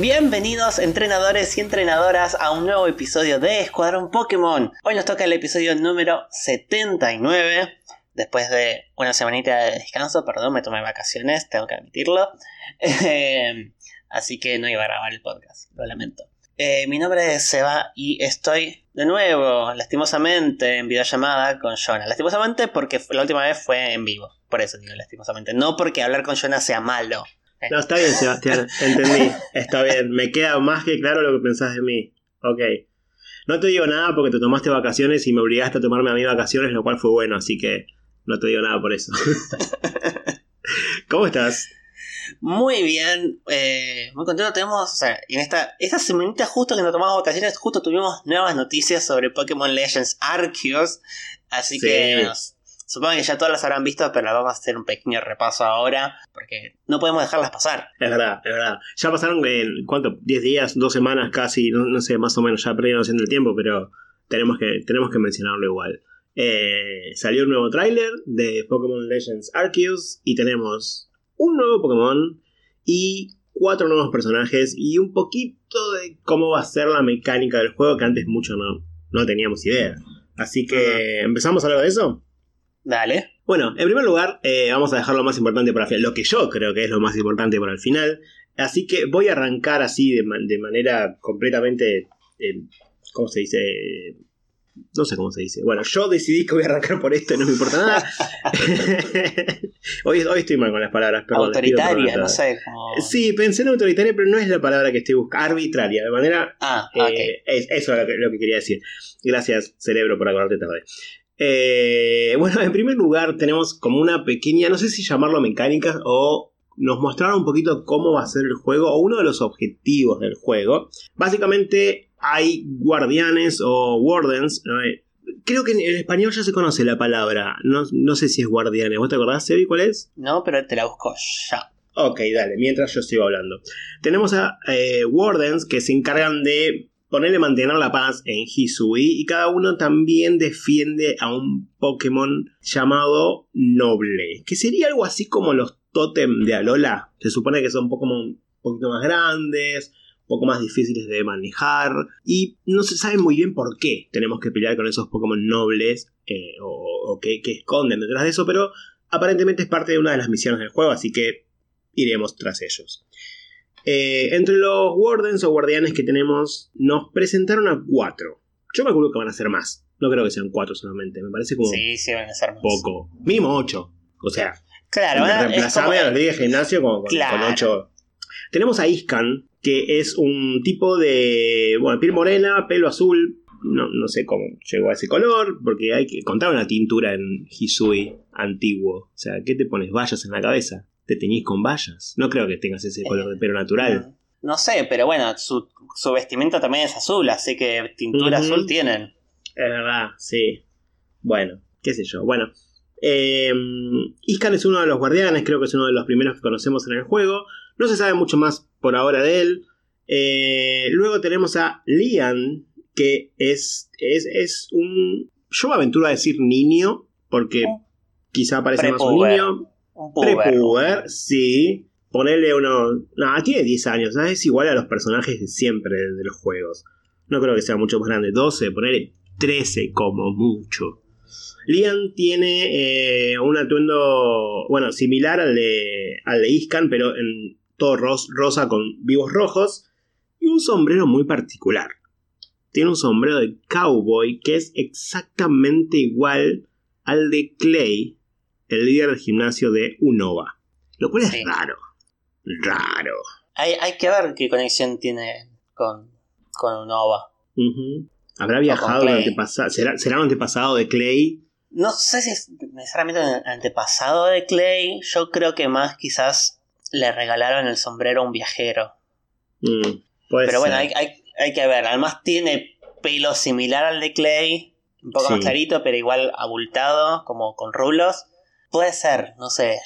Bienvenidos entrenadores y entrenadoras a un nuevo episodio de Escuadrón Pokémon. Hoy nos toca el episodio número 79. Después de una semanita de descanso, perdón, me tomé vacaciones, tengo que admitirlo. Así que no iba a grabar el podcast, lo lamento. Eh, mi nombre es Seba y estoy de nuevo, lastimosamente, en videollamada con Jonah. Lastimosamente porque la última vez fue en vivo. Por eso digo lastimosamente. No porque hablar con Jonah sea malo. No, está bien, Sebastián, entendí. Está bien, me queda más que claro lo que pensás de mí. Ok. No te digo nada porque te tomaste vacaciones y me obligaste a tomarme a mí vacaciones, lo cual fue bueno, así que no te digo nada por eso. ¿Cómo estás? Muy bien, eh, muy contento. Tenemos, o sea, en esta, esta semanita justo que nos tomamos vacaciones, justo tuvimos nuevas noticias sobre Pokémon Legends Arceus. Así que nos, Supongo que ya todas las habrán visto, pero vamos a hacer un pequeño repaso ahora, porque no podemos dejarlas pasar. Es verdad, es verdad. Ya pasaron, en, ¿cuánto? ¿10 días? ¿2 semanas casi? No, sé, más o menos, ya perdieron haciendo el tiempo, pero tenemos que, tenemos que mencionarlo igual. Eh, salió un nuevo tráiler de Pokémon Legends Arceus y tenemos un nuevo Pokémon y cuatro nuevos personajes y un poquito de cómo va a ser la mecánica del juego que antes mucho no, no teníamos idea. Así que, ¿empezamos a hablar de eso? Dale. Bueno, en primer lugar, eh, vamos a dejar lo más importante para el final, lo que yo creo que es lo más importante para el final. Así que voy a arrancar así de, manera completamente. Eh, ¿Cómo se dice? No sé cómo se dice. Bueno, yo decidí que voy a arrancar por esto y no me importa nada. hoy, hoy estoy mal con las palabras. autoritaria, no sé. Sí, pensé en autoritaria, pero no es la palabra que estoy buscando. Arbitraria, de manera. Ah, eh, eso es lo que, quería decir. Gracias, cerebro, por acordarte tarde. Eh, bueno, en primer lugar tenemos como una pequeña, no sé si llamarlo mecánica o nos mostraron un poquito cómo va a ser el juego o uno de los objetivos del juego. Básicamente hay guardianes o wardens. Eh, creo que en español ya se conoce la palabra. No, sé si es guardianes. ¿Vos te acordás, Sebi, cuál es? No, pero te la busco ya. Ok, dale, mientras yo sigo hablando. Tenemos a eh, Wardens que se encargan de ponerle mantener la paz en Hisui y cada uno también defiende a un Pokémon llamado Noble, que sería algo así como los Totem de Alola. Se supone que son Pokémon un poquito más grandes, un poco más difíciles de manejar y no se sabe muy bien por qué tenemos que pelear con esos Pokémon nobles eh, o, que esconden detrás de eso, pero aparentemente es parte de una de las misiones del juego, así que iremos tras ellos. Eh, entre los Wardens o guardianes que tenemos, nos presentaron a cuatro. Yo me acuerdo que van a ser más. No creo que sean cuatro solamente. Me parece como. Sí, sí, van a ser más. Poco. Mínimo ocho. O sea. Claro, reemplazame a los de gimnasio con, ocho. Tenemos a Iscan, que es un tipo de. Bueno, piel morena, pelo azul. No, no sé cómo llegó a ese color, porque hay que contar una tintura en Hisui antiguo. O sea, ¿qué te pones? Vallas en la cabeza te teñís con vallas. No creo que tengas ese color de pelo natural. No, sé, pero bueno, su, vestimenta también es azul, así que tintura azul tienen. Es verdad, sí. Bueno, qué sé yo. Bueno, eh, Iscan es uno de los guardianes, creo que es uno de los primeros que conocemos en el juego. No se sabe mucho más por ahora de él. Eh, luego tenemos a Lian, que es, es, es un... Yo me aventuro a decir niño, porque quizá parece más un niño. Un puber. sí. Ponerle uno. No, tiene 10 años, Es igual a los personajes de siempre de los juegos. No creo que sea mucho más grande. 12, ponerle 13 como mucho. Lian tiene eh, un atuendo, bueno, similar al de, al de Iscan, pero en todo rosa con vivos rojos. Y un sombrero muy particular. Tiene un sombrero de cowboy que es exactamente igual al de Clay el líder del gimnasio de Unova. Lo cual es raro. Raro. Hay, que ver qué conexión tiene con, con Unova. ¿Habrá viajado el antepasado? ¿Será, ¿Será un antepasado de Clay? No sé si es necesariamente un antepasado de Clay. Yo creo que más quizás le regalaron el sombrero a un viajero. Mm, Pero bueno, hay, hay, que ver. Además tiene pelo similar al de Clay. Un poco más clarito, pero igual abultado, como con rulos. Puede ser, no sé.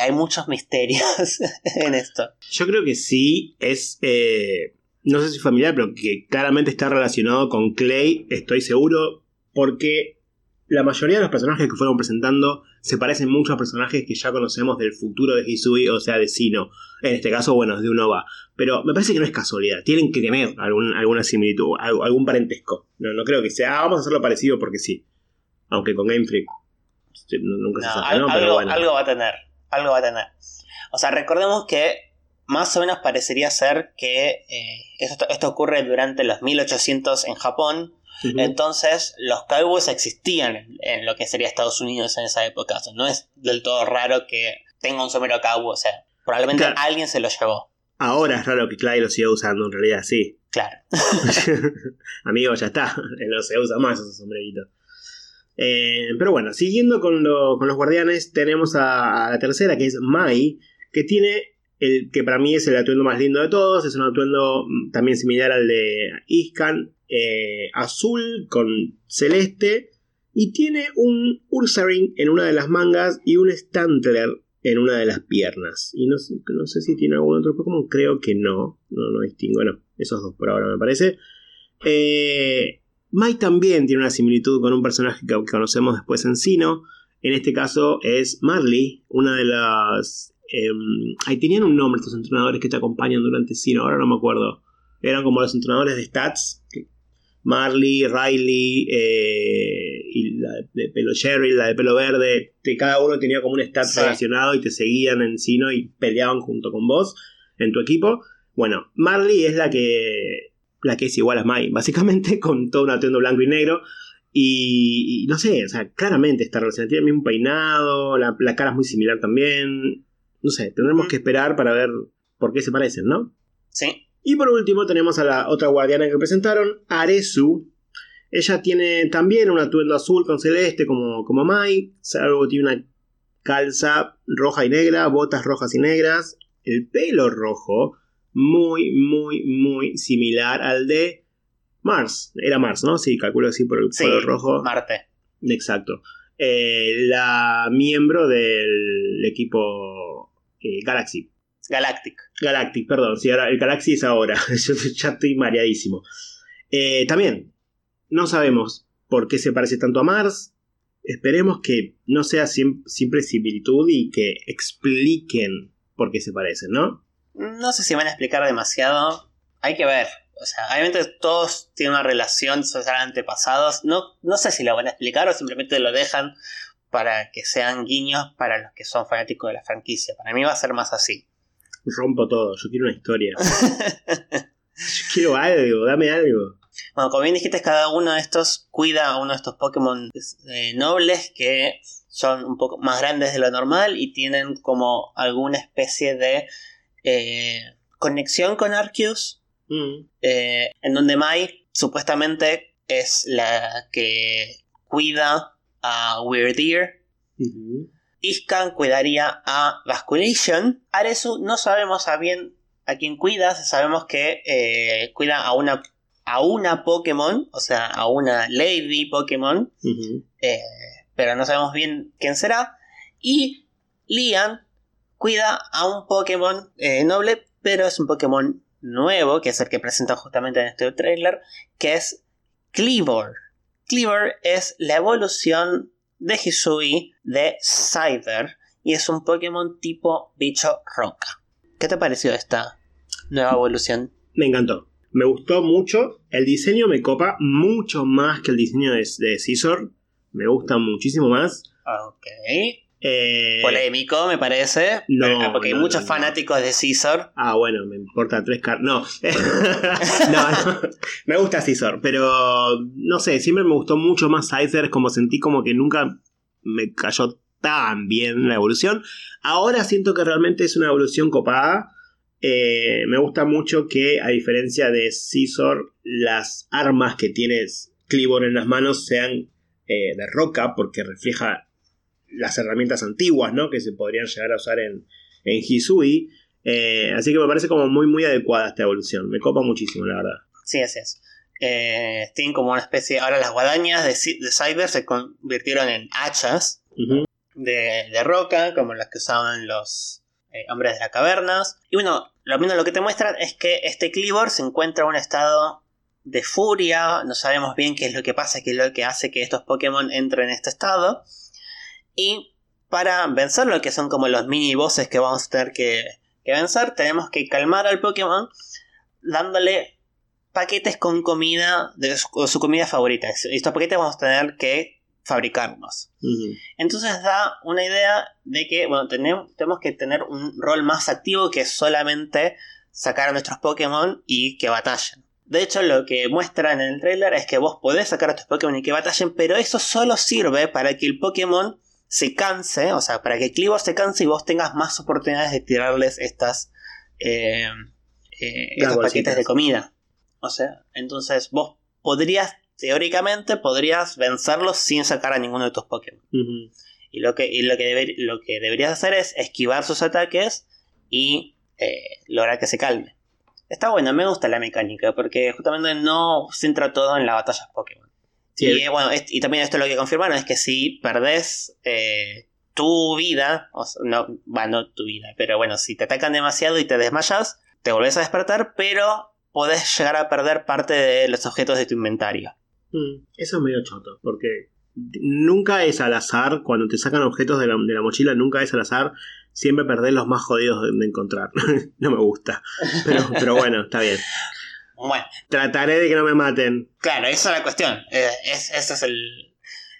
Hay muchos misterios en esto. Yo creo que sí, es... Eh, no sé si familiar, pero que claramente está relacionado con Clay, estoy seguro, porque la mayoría de los personajes que fueron presentando se parecen mucho a personajes que ya conocemos del futuro de Hisui, o sea, de Sino. En este caso, bueno, es de Unova. Pero me parece que no es casualidad. Tienen que tener alguna similitud, algún parentesco. No, no creo que sea, ah, vamos a hacerlo parecido porque sí. Aunque con Game Freak nunca se sabe, ¿no? Algo, algo va a tener, algo va a tener. O sea, recordemos que más o menos parecería ser que eh, esto, esto ocurre durante los 1800 en Japón entonces, los cowboys existían en lo que sería Estados Unidos en esa época. no es del todo raro que tenga un sombrero cowboy. O sea, probablemente alguien se lo llevó. Ahora es raro que Clyde lo siga usando, en realidad, sí. Claro. Amigo, ya está. No se usa más ese sombrerito. Eh, pero bueno, siguiendo con, los guardianes, tenemos a, la tercera, que es Mai, que tiene el que para mí es el atuendo más lindo de todos. Es un atuendo mm, también similar al de Iskan, eh, azul con celeste y tiene un Ursaring en una de las mangas y un Stantler en una de las piernas. Y no sé, no sé si tiene algún otro Pokémon, creo que no, no, no distingo, no, esos dos por ahora me parece. Eh, Mai también tiene una similitud con un personaje que conocemos después en Sino. En este caso es Marley, una de las... Em, ahí tenían un nombre estos entrenadores que te acompañan durante Sino, ahora no me acuerdo. Eran como los entrenadores de stats, Marley, Riley eh, y la de pelo Sherry, la de pelo verde, que cada uno tenía como un stat relacionado y te seguían en Sino y peleaban junto con vos en tu equipo. Bueno, Marley es la que la que es igual a Mai, básicamente con todo un atuendo blanco y negro. Y, no sé, o sea, claramente está relacionada. Tiene el mismo peinado, la, la cara es muy similar también. No sé, tendremos que esperar para ver por qué se parecen, ¿no? Sí. Y por último tenemos a la otra guardiana que presentaron, Aresu. Ella tiene también un atuendo azul con celeste como, como Mai, salvo tiene una calza roja y negra, botas rojas y negras, el pelo rojo, muy, muy, muy similar al de Mars. Era Mars, ¿no? Sí, calculo así por el pelo rojo. Marte. Exacto. Eh, la miembro del equipo eh, Galaxy. Galactic. Galactic, perdón. Sí, ahora, el Galaxy es ahora. Yo ya estoy mareadísimo. Eh, también, no sabemos por qué se parece tanto a Mars. Esperemos que no sea siempre similitud y que expliquen por qué se parecen, ¿no? No sé si van a explicar demasiado. Hay que ver. O sea, obviamente todos tienen una relación, son antepasados. No, no sé si lo van a explicar o simplemente lo dejan para que sean guiños para los que son fanáticos de la franquicia. Para mí va a ser más así rompo todo, yo quiero una historia. yo quiero algo, dame algo. Bueno, como bien dijiste, cada uno de estos cuida a uno de estos Pokémon eh, nobles que son un poco más grandes de lo normal y tienen como alguna especie de eh, conexión con Arceus. Mm. Eh, en donde Mai supuestamente es la que cuida a Weird Ear. Iskan cuidaría a Basculation. Aresu no sabemos a bien a quién cuida, sabemos que eh, cuida a una, a una Pokémon, o sea, a una Lady Pokémon, eh, pero no sabemos bien quién será. Y Lian cuida a un Pokémon eh, noble, pero es un Pokémon nuevo, que es el que presenta justamente en este trailer, que es Cleaver. Cleaver es la evolución de Hisui de Cyber y es un Pokémon tipo bicho roca. ¿Qué te pareció esta nueva evolución? Me encantó. Me gustó mucho. El diseño me copa mucho más que el diseño de, de Scizor. Me gusta muchísimo más. Ok. Eh, Polémico, me parece. No. Porque hay muchos fanáticos de Scizor. Ah, bueno, me importa tres car. No. no. Me gusta Scizor, pero no sé, siempre me gustó mucho más Scyther. Como sentí como que nunca me cayó tan bien la evolución. Ahora siento que realmente es una evolución copada. Eh, me gusta mucho que, a diferencia de Scizor, las armas que tienes Clibor en las manos sean eh, de roca, porque refleja las herramientas antiguas, ¿no? Que se podrían llegar a usar en, en Hisui. Eh, así que me parece como muy, muy adecuada esta evolución. Me copa muchísimo, la verdad. Sí, así es. Eh, tienen como una especie. Ahora las guadañas de, de Cyber se convirtieron en hachas de, roca, como las que usaban los eh, hombres de las cavernas. Y bueno, lo menos lo que te muestran es que este Clibor se encuentra en un estado de furia, no sabemos bien qué es lo que pasa, qué es lo que hace que estos Pokémon entren en este estado. Y para vencer lo que son como los mini bosses que vamos a tener que, vencer, tenemos que calmar al Pokémon dándole paquetes con comida de su, comida favorita. Estos paquetes vamos a tener que fabricarnos. Entonces da una idea de que bueno, tenemos, tenemos que tener un rol más activo que solamente sacar a nuestros Pokémon y que batallen. De hecho, lo que muestran en el trailer es que vos podés sacar a tus Pokémon y que batallen, pero eso solo sirve para que el Pokémon se canse, o sea, para que Clivo se canse y vos tengas más oportunidades de tirarles estas eh, eh, estos paquetes de comida. O sea, entonces vos podrías, teóricamente, podrías vencerlos sin sacar a ninguno de tus Pokémon. Y, lo que, lo, que lo que deberías hacer es esquivar sus ataques y eh, lograr que se calme. Está bueno, me gusta la mecánica porque justamente no centra todo en la batalla Pokémon. Y, bueno, y también esto lo que confirmaron es que si perdés eh, tu vida, no, bueno, tu vida, pero bueno, si te atacan demasiado y te desmayas, te volvés a despertar, pero podés llegar a perder parte de los objetos de tu inventario. Mm, eso es medio choto, porque nunca es al azar, cuando te sacan objetos de la, de la mochila, nunca es al azar siempre perdés los más jodidos de, encontrar. no me gusta. Pero, pero bueno, está bien. Bueno. Trataré de que no me maten. Claro, esa es la cuestión. Eh, es, eso es el.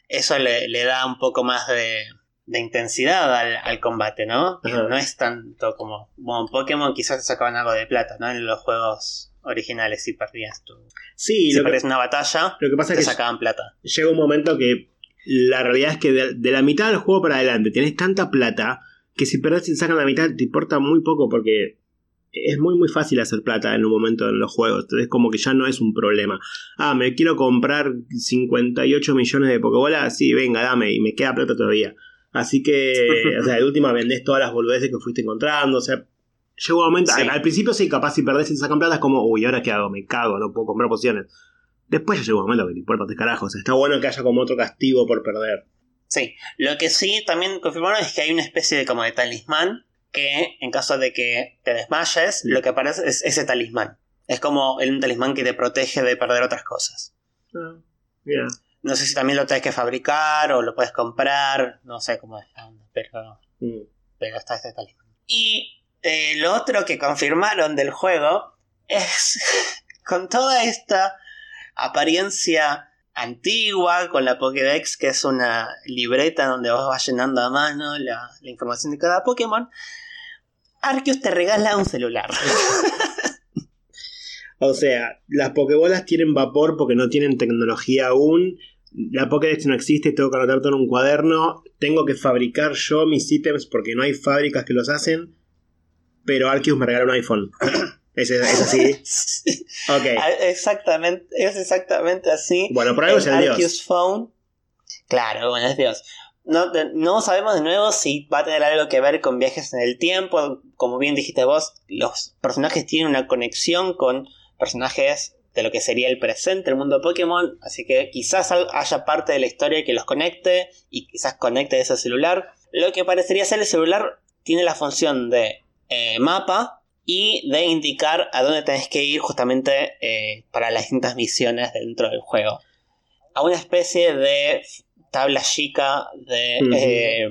Eso le, da un poco más de, de intensidad al, combate, ¿no? No es tanto como. Bueno, Pokémon quizás sacaban algo de plata, ¿no? En los juegos originales si perdías tu. Sí, si perdías una batalla, lo que pasa te es que sacaban plata. Llega un momento que la realidad es que de, la mitad del juego para adelante tenés tanta plata que si perdés y sacan la mitad te importa muy poco porque es muy muy fácil hacer plata en un momento en los juegos. Entonces como que ya no es un problema. Ah, me quiero comprar 58 millones de Pokébolas. Sí, venga, dame. Y me queda plata todavía. Así que, o sea, de última vendés todas las boludeces que fuiste encontrando. O sea, llega un momento. Al, principio sí, capaz si perdés y sacan plata es como, uy, ¿ahora qué hago? Me cago, no puedo comprar pociones. Después ya llega un momento que te importa de carajo. O sea, está bueno que haya como otro castigo por perder. Sí, lo que sí también confirmaron es que hay una especie de como de talismán que en caso de que te desmayes, lo que aparece es ese talismán. Es como un talismán que te protege de perder otras cosas. Ah, no sé si también lo tienes que fabricar o lo puedes comprar, no sé cómo es, pero, mm. pero está este talismán. Y eh, lo otro que confirmaron del juego es con toda esta apariencia antigua con la Pokédex, que es una libreta donde vos vas llenando a mano la, información de cada Pokémon, Arceus te regala un celular. o sea, las Pokébolas tienen vapor porque no tienen tecnología aún. La Pokédex no existe, tengo que anotar todo en un cuaderno. Tengo que fabricar yo mis ítems porque no hay fábricas que los hacen. Pero Arceus me regala un iPhone. ¿Es, así? Ah, exactamente, es exactamente así. Bueno, por algo es el Dios. Phone. Claro, bueno, es Dios. No, no sabemos de nuevo si va a tener algo que ver con viajes en el tiempo. Como bien dijiste vos, los personajes tienen una conexión con personajes de lo que sería el presente, el mundo Pokémon. Así que quizás haya parte de la historia que los conecte y quizás conecte ese celular. Lo que parecería ser el celular tiene la función de eh, mapa y de indicar a dónde tenés que ir justamente eh, para las distintas misiones dentro del juego. A una especie de tabla chica de, eh,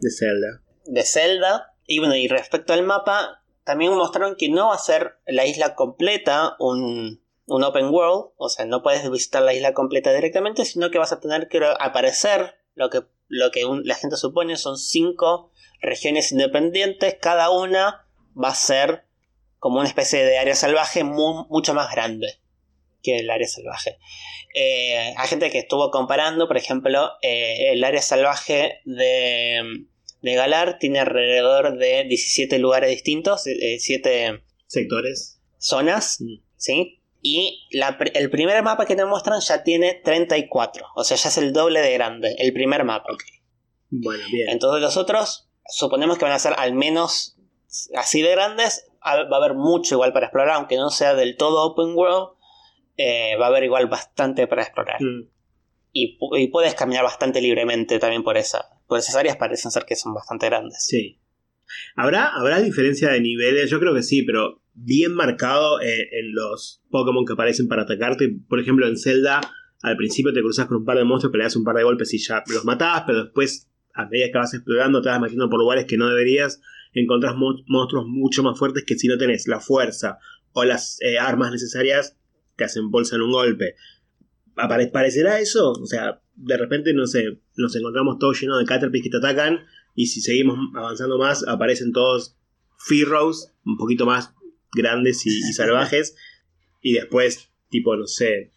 de Zelda. De Zelda. Y bueno, y respecto al mapa, también mostraron que no va a ser la isla completa un, un open world, o sea, no puedes visitar la isla completa directamente, sino que vas a tener que aparecer lo que, lo que la gente supone son cinco regiones independientes, cada una va a ser como una especie de área salvaje mucho más grande que el área salvaje. Eh, hay gente que estuvo comparando, por ejemplo, eh, el área salvaje de, de, Galar tiene alrededor de 17 lugares distintos, 7 eh, sectores, zonas, mm. ¿sí? Y el primer mapa que te muestran ya tiene 34, o sea, ya es el doble de grande, el primer mapa. Bueno, bien. Entonces los otros suponemos que van a ser al menos así de grandes, va a haber mucho igual para explorar, aunque no sea del todo open world, eh, va a haber igual bastante para explorar. Mm. Y, puedes caminar bastante libremente también por esa. Por esas áreas parecen ser que son bastante grandes. Sí. ¿Habrá, ¿Habrá diferencia de niveles? Yo creo que sí, pero bien marcado en, en los Pokémon que aparecen para atacarte. Por ejemplo, en Zelda, al principio te cruzas con un par de monstruos, le das un par de golpes y ya los matabas, pero después, a medida que vas explorando, te vas metiendo por lugares que no deberías, encontrás mo- monstruos mucho más fuertes que si no tenés la fuerza o las eh, armas necesarias, te hacen bolsa en un golpe. Apare- ¿Parecerá eso? O sea, de repente, no sé, nos encontramos todos llenos de Caterpies que te atacan y si seguimos avanzando más, aparecen todos Fearows, un poquito más grandes y, y salvajes, y después, tipo, no sé,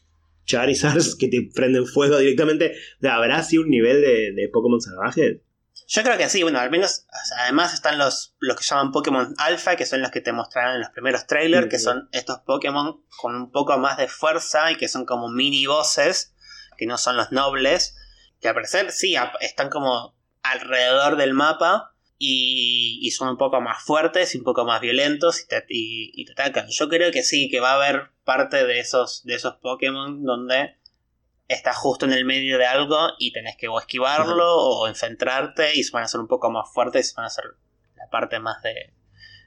Charizards que te prenden fuego directamente. ¿Habrá así un nivel de, de Pokémon salvajes? Yo creo que sí, bueno, al menos, además están los, los que llaman Pokémon Alpha, que son los que te mostrarán en los primeros trailers, que Ujú. son estos Pokémon con un poco más de fuerza y que son como mini bosses, que no son los nobles, que al parecer sí, están como alrededor del mapa y, y son un poco más fuertes y un poco más violentos y te, y- y te atacan. Yo creo que sí, que va a haber parte de esos, de esos Pokémon donde estás justo en el medio de algo y tenés que o esquivarlo o enfrentarte y se van a ser un poco más fuertes y van a ser la parte más de,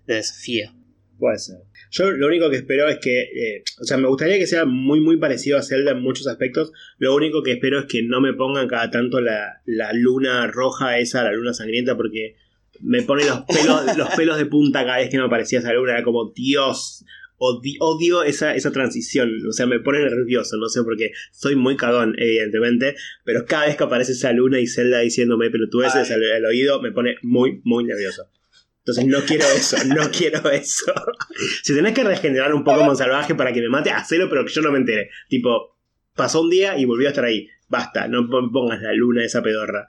de desafío. Puede ser. Yo lo único que espero es que, eh, o sea, me gustaría que sea muy, muy parecido a Zelda en muchos aspectos. Lo único que espero es que no me pongan cada tanto la, la luna roja esa, la luna sangrienta, porque me pone los pelos, los pelos de punta cada vez que me aparecía esa luna. Era como, Dios, odi- odio esa, esa transición. O sea, me pone nervioso, no sé por qué. Soy muy cagón, evidentemente, pero cada vez que aparece esa luna y Zelda diciéndome pelotudeces al, al oído, me pone muy, muy nervioso. Entonces no quiero eso, no quiero eso. Si tenés que regenerar un Pokémon salvaje para que me mate, hacelo, pero que yo no me entere. Tipo, pasó un día y volvió a estar ahí. Basta, no pon- pongas la luna esa pedorra.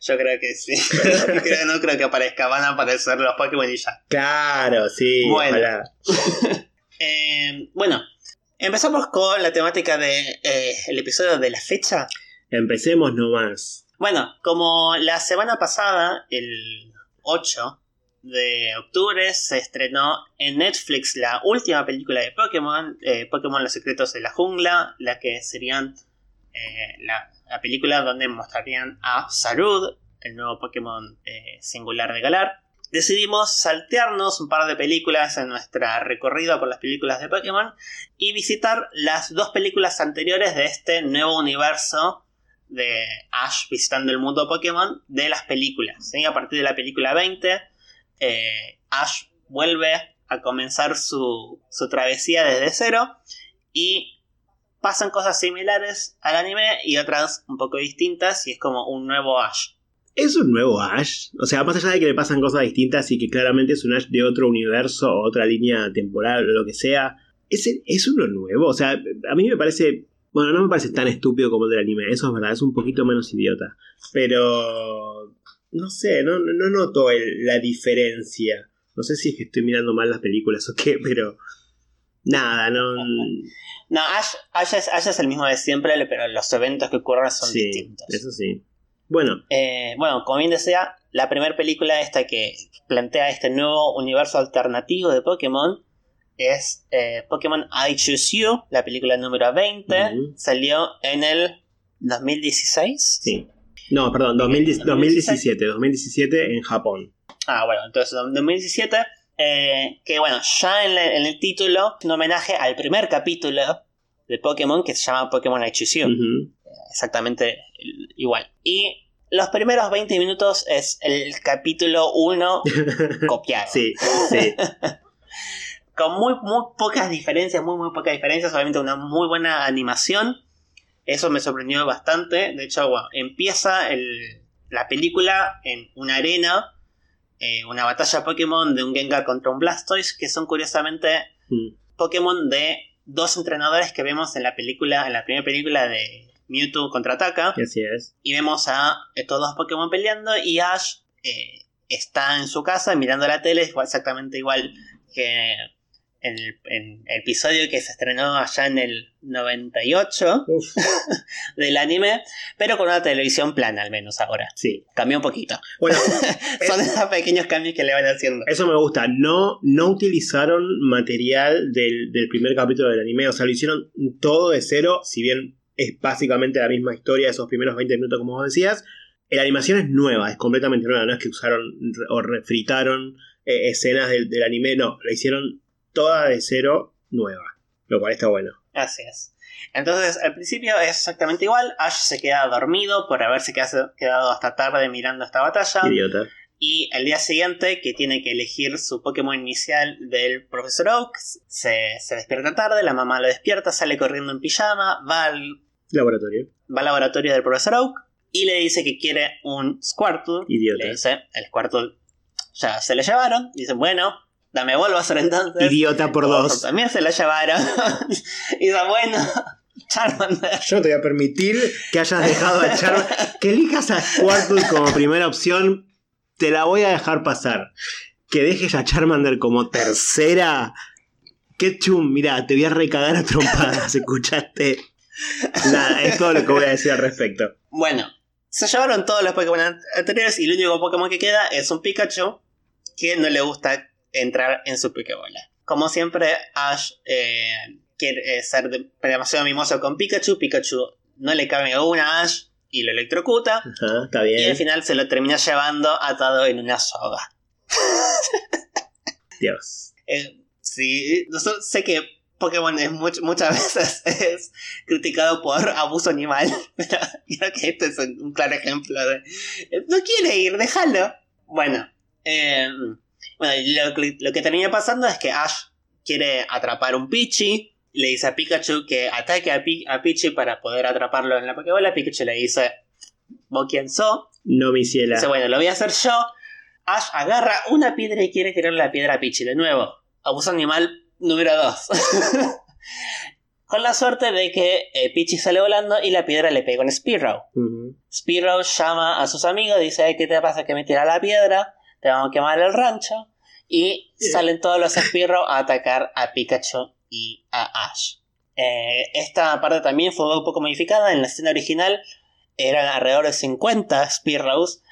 Yo creo que sí. Creo- no creo que aparezca, van a aparecer los Pokémon y ya. Claro, sí, Bueno. Eh, bueno, empezamos con la temática del el episodio de la fecha. Empecemos nomás. Bueno, como la semana pasada, el 8 de octubre, se estrenó en Netflix la última película de Pokémon, eh, Pokémon Los Secretos de la Jungla, la que serían eh, la, la película donde mostrarían a Sarud, el nuevo Pokémon eh, singular de Galar. Decidimos saltearnos un par de películas en nuestra recorrida por las películas de Pokémon y visitar las dos películas anteriores de este nuevo universo de Ash visitando el mundo Pokémon de las películas. ¿sí? A partir de la película 20, eh, Ash vuelve a comenzar su, su travesía desde cero y pasan cosas similares al anime y otras un poco distintas y es como un nuevo Ash. ¿Es un nuevo Ash? O sea, más allá de que le pasan cosas distintas y que claramente es un Ash de otro universo o otra línea temporal o lo que sea, ¿es, es uno nuevo? O sea, a mí me parece... Bueno, no me parece tan estúpido como el del anime, eso es verdad, es un poquito menos idiota. Pero... No sé, no, no noto la diferencia. No sé si es que estoy mirando mal las películas o qué, pero... Nada, no... No, Ash, Ash es, Ash es el mismo de siempre, pero los eventos que ocurren son sí, distintos. eso sí. Bueno, Eh, bueno, como bien decía, la primera película esta que plantea este nuevo universo alternativo de Pokémon es eh, Pokémon I Choose You, la película número 20. Ujú. Salió en el 2016. sí. No, perdón, 2010 2017, 2017 en Japón. Ah, bueno, entonces en 2017. Eh, que bueno, ya en, la- en el título, es un homenaje al primer capítulo de Pokémon que se llama Pokémon. Ujú. exactamente igual. Y los primeros 20 minutos es el capítulo 1 copiado. Sí, sí. Con muy, muy pocas diferencias, muy, muy pocas diferencias. Obviamente una muy buena animación. Eso me sorprendió bastante. De hecho, bueno, empieza el- la película en una arena. Eh, una batalla Pokémon de un Gengar contra un Blastoise. Que son curiosamente Mm. Pokémon de dos entrenadores que vemos en la película, en la primera película de Mewtwo contraataca. Así es. Y vemos a estos dos Pokémon peleando y Ash eh, está en su casa mirando la tele, igual- exactamente igual que en el, en el episodio que se estrenó allá en el 98 Uf, del anime, pero con una televisión plana al menos ahora. sí. Cambió un poquito. Bueno, Son esos pequeños cambios que le van haciendo. eso me gusta. No, no utilizaron material del, del primer capítulo del anime. O sea, lo hicieron todo de cero. Si bien es básicamente la misma historia, esos primeros 20 minutos, como vos decías. La animación es nueva, es completamente nueva. No es que usaron o refritaron eh, escenas del, del anime, no. La hicieron toda de cero nueva. Lo cual está bueno. Así es. Entonces, al principio es exactamente igual. Ash se queda dormido por haberse quedado quedado hasta tarde mirando esta batalla. Idiota. Y el día siguiente, que tiene que elegir su Pokémon inicial del Profesor Oak, se, se despierta tarde, la mamá lo despierta, sale corriendo en pijama, va al, Laboratorio. va al laboratorio del Profesor Oak y le dice que quiere un Squirtle. Idiota. Le dice, el Squirtle ya se lo llevaron. Dice, bueno, dame Bulbasaur entonces. Idiota por Bulbasaur dos. También se lo llevaron. y bueno, Charmander. Yo no te voy a permitir que hayas dejado a Charmander. Que elijas a Squirtle como primera opción. Te la voy a dejar pasar. Que dejes a Charmander como tercera. Qué chum, mira, te voy a recagar a trompadas, ¿escuchaste? Nada, es todo lo que voy a decir al respecto. Bueno, se llevaron todos los Pokémon an- anteriores y el único Pokémon que queda es un Pikachu que no le gusta entrar en su Pokébola. Como siempre, Ash eh, quiere eh, ser de- demasiado mimoso con Pikachu. Pikachu no le cabe una a Ash y lo electrocuta. Ajá, está Y al bien. final se lo termina llevando atado en una soga. Dios. Eh, sí, sé- que Pokémon es much- muchas veces es criticado por abuso animal, pero creo que este es un, claro ejemplo de... No quiere ir, déjalo. Bueno, eh, bueno lo, que- lo que termina pasando es que Ash quiere atrapar un Pichi, le dice a Pikachu que ataque a, Pi- a Pichi para poder atraparlo en la Pokébola, Pikachu le dice, ¿vos quién sos? No me hiciera. Dice, bueno, lo voy a hacer yo. Ash agarra una piedra y quiere tirarle la piedra a Pichi. De nuevo, abuso animal número 2. Con la suerte de que eh, Pichi sale volando y la piedra le pega en Spearow. Spearow llama a sus amigos, dice, "Ay, ¿qué te pasa que me tira la piedra? Te vamos a quemar el rancho. Y salen todos los Spearow a atacar a Pikachu y a Ash. Eh, esta parte también fue un poco modificada. En la escena original eran alrededor de 50 Spearows.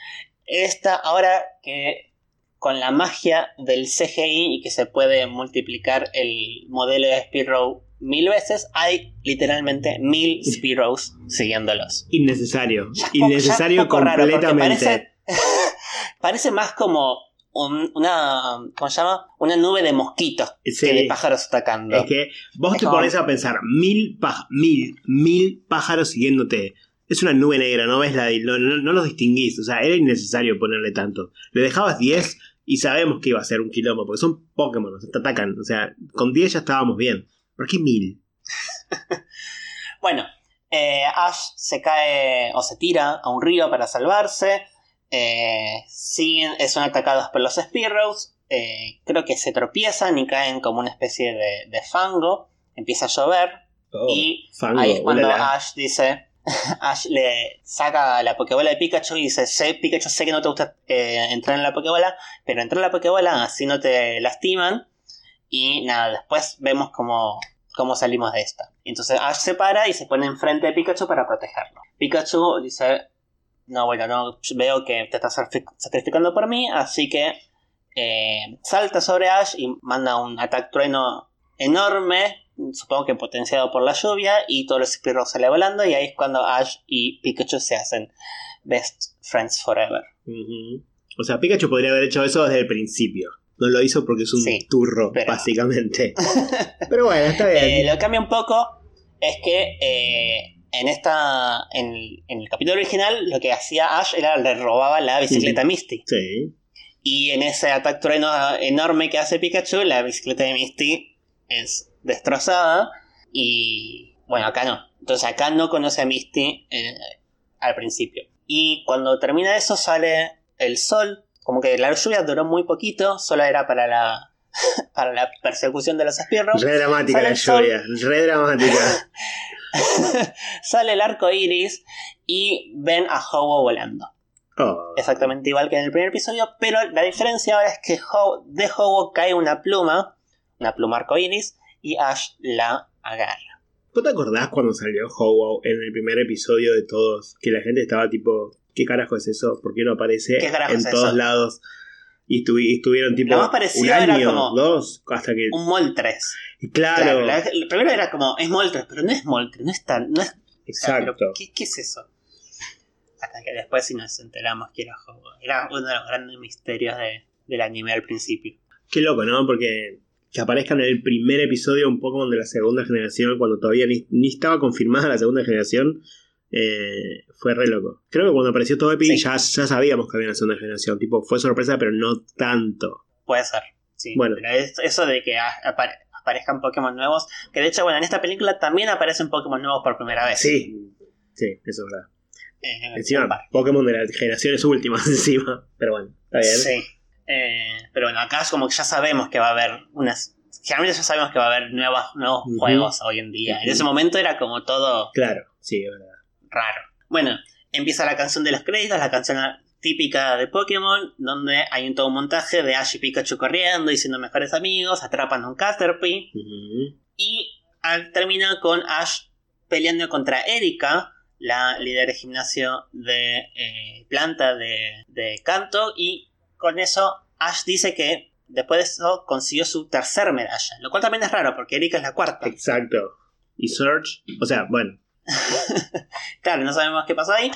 Esta ahora que con la magia del CGI y que se puede multiplicar el modelo de Spearow mil veces, hay literalmente mil Spearows siguiéndolos. Innecesario. Ya Innecesario ya raro, completamente. Parece, parece más como un- una, ¿cómo se llama? Una nube de mosquitos Sí. que de pájaros atacando. Es que vos Es te como- pones a pensar, mil, mil, mil pájaros siguiéndote. Es una nube negra, no ves la no, no, no los distinguís. O sea, era innecesario ponerle tanto. Le dejabas 10 y sabemos que iba a ser un quilombo, porque son Pokémon, te atacan. O sea, con 10 ya estábamos bien. ¿Por qué mil? Bueno, eh, Ash se cae o se tira a un río para salvarse. Eh, siguen, son atacados por los Spearows. Eh, creo que se tropiezan y caen como una especie de, de fango. Empieza a llover. y fango, ahí es cuando. Ash dice. Ash le saca la Pokébola de Pikachu y dice: sé, Pikachu, sé que no te gusta eh, entrar en la Pokébola, pero entra en la Pokébola así no te lastiman. Y nada, después vemos cómo, cómo salimos de esta. Entonces Ash se para y se pone enfrente de Pikachu para protegerlo. Pikachu dice: No, bueno, no veo que te estás sacrific- sacrificando por mí, así que eh, salta sobre Ash y manda un ataque trueno enorme, supongo que potenciado por la lluvia, y todos los Spearows salen volando, y ahí es cuando Ash y Pikachu se hacen best friends forever. O sea, Pikachu podría haber hecho eso desde el principio. No lo hizo porque es un Sí, turro, pero- básicamente. pero bueno, está bien. Eh, lo que cambia un poco es que eh, en esta en, en el capítulo original lo que hacía Ash era le robaba la bicicleta a Misty. Sí. Y en ese ataque trueno enorme que hace Pikachu, la bicicleta de Misty es destrozada. Y bueno, acá no. Entonces acá no conoce a Misty eh, al principio. Y cuando termina eso sale el sol. Como que la lluvia duró muy poquito, solo era para la, para la persecución de los Spearows. Re dramática la lluvia. Re dramática. sale el arco iris y ven a Hobo volando. Oh. Exactamente igual que en el primer episodio, pero la diferencia ahora es que Ho- de Hobo cae una pluma, una pluma arco iris, y Ash la agarra. ¿Vos te acordás cuando salió Ho-Oh en el primer episodio de todos? Que la gente estaba tipo, ¿qué carajo es eso? ¿Por qué no aparece ¿Qué en es todos eso? lados? Y, estu- y estuvieron tipo Lo más un parecido era año, como dos, hasta que... Un Moltres. Y claro, la- el primero era como, es Moltres, pero no es Moltres, no es tan. No es, o sea, exacto. ¿qué, qué es eso? Hasta que después sí nos enteramos que era Ho. Era uno de los grandes misterios de- del anime al principio. Qué loco, ¿no? Porque que aparezcan en el primer episodio un Pokémon de la segunda generación, cuando todavía ni, ni estaba confirmada la segunda generación, eh, fue re loco. Creo que cuando apareció todo Epi Sí. ya, ya sabíamos que había una segunda generación. Tipo, fue sorpresa, pero no tanto. Puede ser. Sí. Bueno. Pero es- eso de que apare- aparezcan Pokémon nuevos. Que de hecho, bueno, en esta película también aparecen Pokémon nuevos por primera vez. Sí, sí, eso es verdad. Eh, Encima, par. Pokémon de las generaciones últimas, encima. Pero bueno, está bien. Sí. Eh, pero bueno, acá es como que ya sabemos que va a haber unas. Generalmente ya sabemos que va a haber nuevas, nuevos juegos hoy en día. En ese momento era como todo Claro, sí, es verdad. Raro. Bueno, empieza la canción de los créditos, la canción típica de Pokémon, donde hay un todo un montaje de Ash y Pikachu corriendo y siendo mejores amigos, atrapan a un Caterpie. Ujú. Y al- termina con Ash peleando contra Erika, la líder de gimnasio de eh, planta de, de canto. Y con eso Ash dice que después de eso consiguió su tercer medalla. Lo cual también es raro porque Erika es la cuarta. Exacto. Y Surge, o sea, bueno, Claro, no sabemos qué pasó ahí.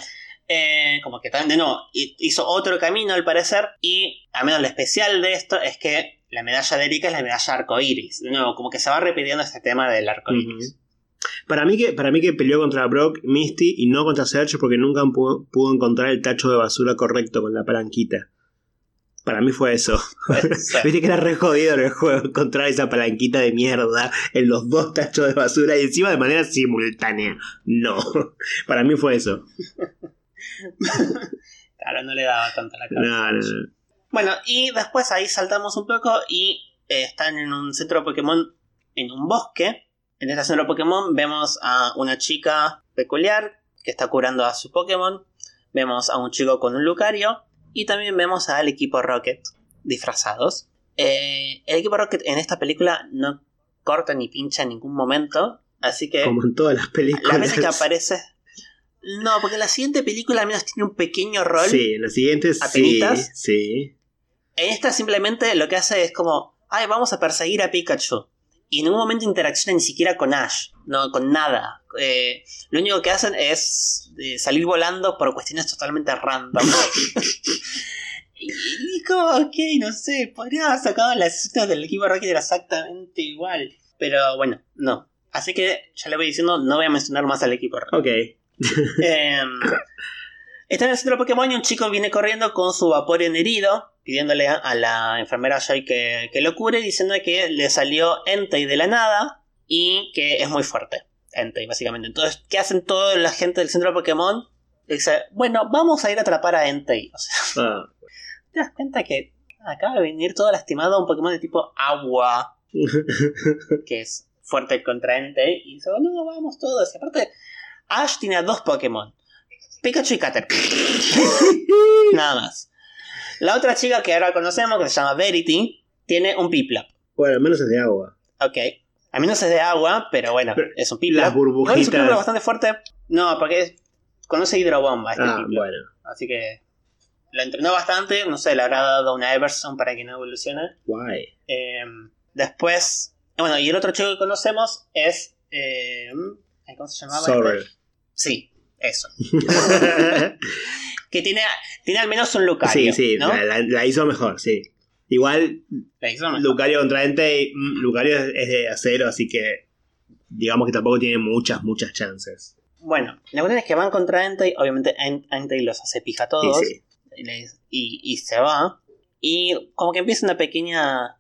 Eh, como que también de nuevo hi- hizo otro camino al parecer. Y al menos lo especial de esto es que la medalla de Erika es la medalla arcoiris. De nuevo, como que se va repitiendo este tema del arcoiris. Ujú. Para mí, que, para mí que peleó contra Brock, Misty y no contra Serge porque nunca pudo, pudo encontrar el tacho de basura correcto con la palanquita. Para mí fue eso. Viste que era re jodido en el juego encontrar esa palanquita de mierda en los dos tachos de basura y encima de manera simultánea. No. Para mí fue eso. Claro, no le daba tanto la cabeza. No, no, no. Bueno, y después ahí saltamos un poco y eh, están en un centro Pokémon en un bosque. En este centro Pokémon vemos a una chica peculiar que está curando a su Pokémon. Vemos a un chico con un Lucario. Y también vemos al equipo Rocket disfrazados. Eh, el equipo Rocket en esta película no corta ni pincha en ningún momento. Así que Como en todas las películas. las veces que aparece... No, porque en la siguiente película al menos tiene un pequeño rol. Sí, en las siguientes sí. Sí. En esta simplemente lo que hace es como, ay, vamos a perseguir a Pikachu. Y en ningún momento interacciona ni siquiera con Ash, no con nada. Eh, lo único que hacen es eh, salir volando por cuestiones totalmente random. y, y como, ok, no sé, podría haber sacado las escenas del equipo Rocket era exactamente igual. Pero bueno, no. Así que ya le voy diciendo, no voy a mencionar más al equipo Rocket. Ok. Em, está en el centro Pokémon y un chico viene corriendo con su Vaporeon herido, pidiéndole a, la enfermera Joy que, que lo cure, diciendo que le salió Entei de la nada y que es muy fuerte. Entei, básicamente. Entonces, ¿qué hacen toda la gente del centro Pokémon? Dice, bueno, vamos a ir a atrapar a Entei. O sea, Ah. te das cuenta que acaba de venir todo lastimado a un Pokémon de tipo agua, que es fuerte contra Entei, y dice, no, vamos todos. Y aparte, Ash tiene a dos Pokémon. Pikachu y Caterpie. Nada más. La otra chica que ahora conocemos, que se llama Verity, tiene un Piplup. Bueno, al menos es de agua. Ok. A mí no sé de agua, pero bueno, Pero es un Piplup. Las Igual es un burbujitas. bastante fuerte. No, porque es- conoce hidrobomba este Ah, bueno. Así que lo entrenó bastante. No sé, le habrá dado una Everson para que no evolucione. Guay. Eh, después, bueno, y el otro chico que conocemos es. eh, ¿Cómo se llamaba? Sorrel. este? Sí, eso. Que tiene, tiene al menos un Lucario. sí, sí, ¿no? la, la- la hizo mejor, sí. Igual, La hizo mejor. Lucario contra Entei, mm, Lucario es, es de acero, así que digamos que tampoco tiene muchas, muchas chances. Bueno, la cuestión es que van contra Entei. Obviamente, En- Entei los hace pija a todos. Sí, sí. Y, se va. Y como que empieza una pequeña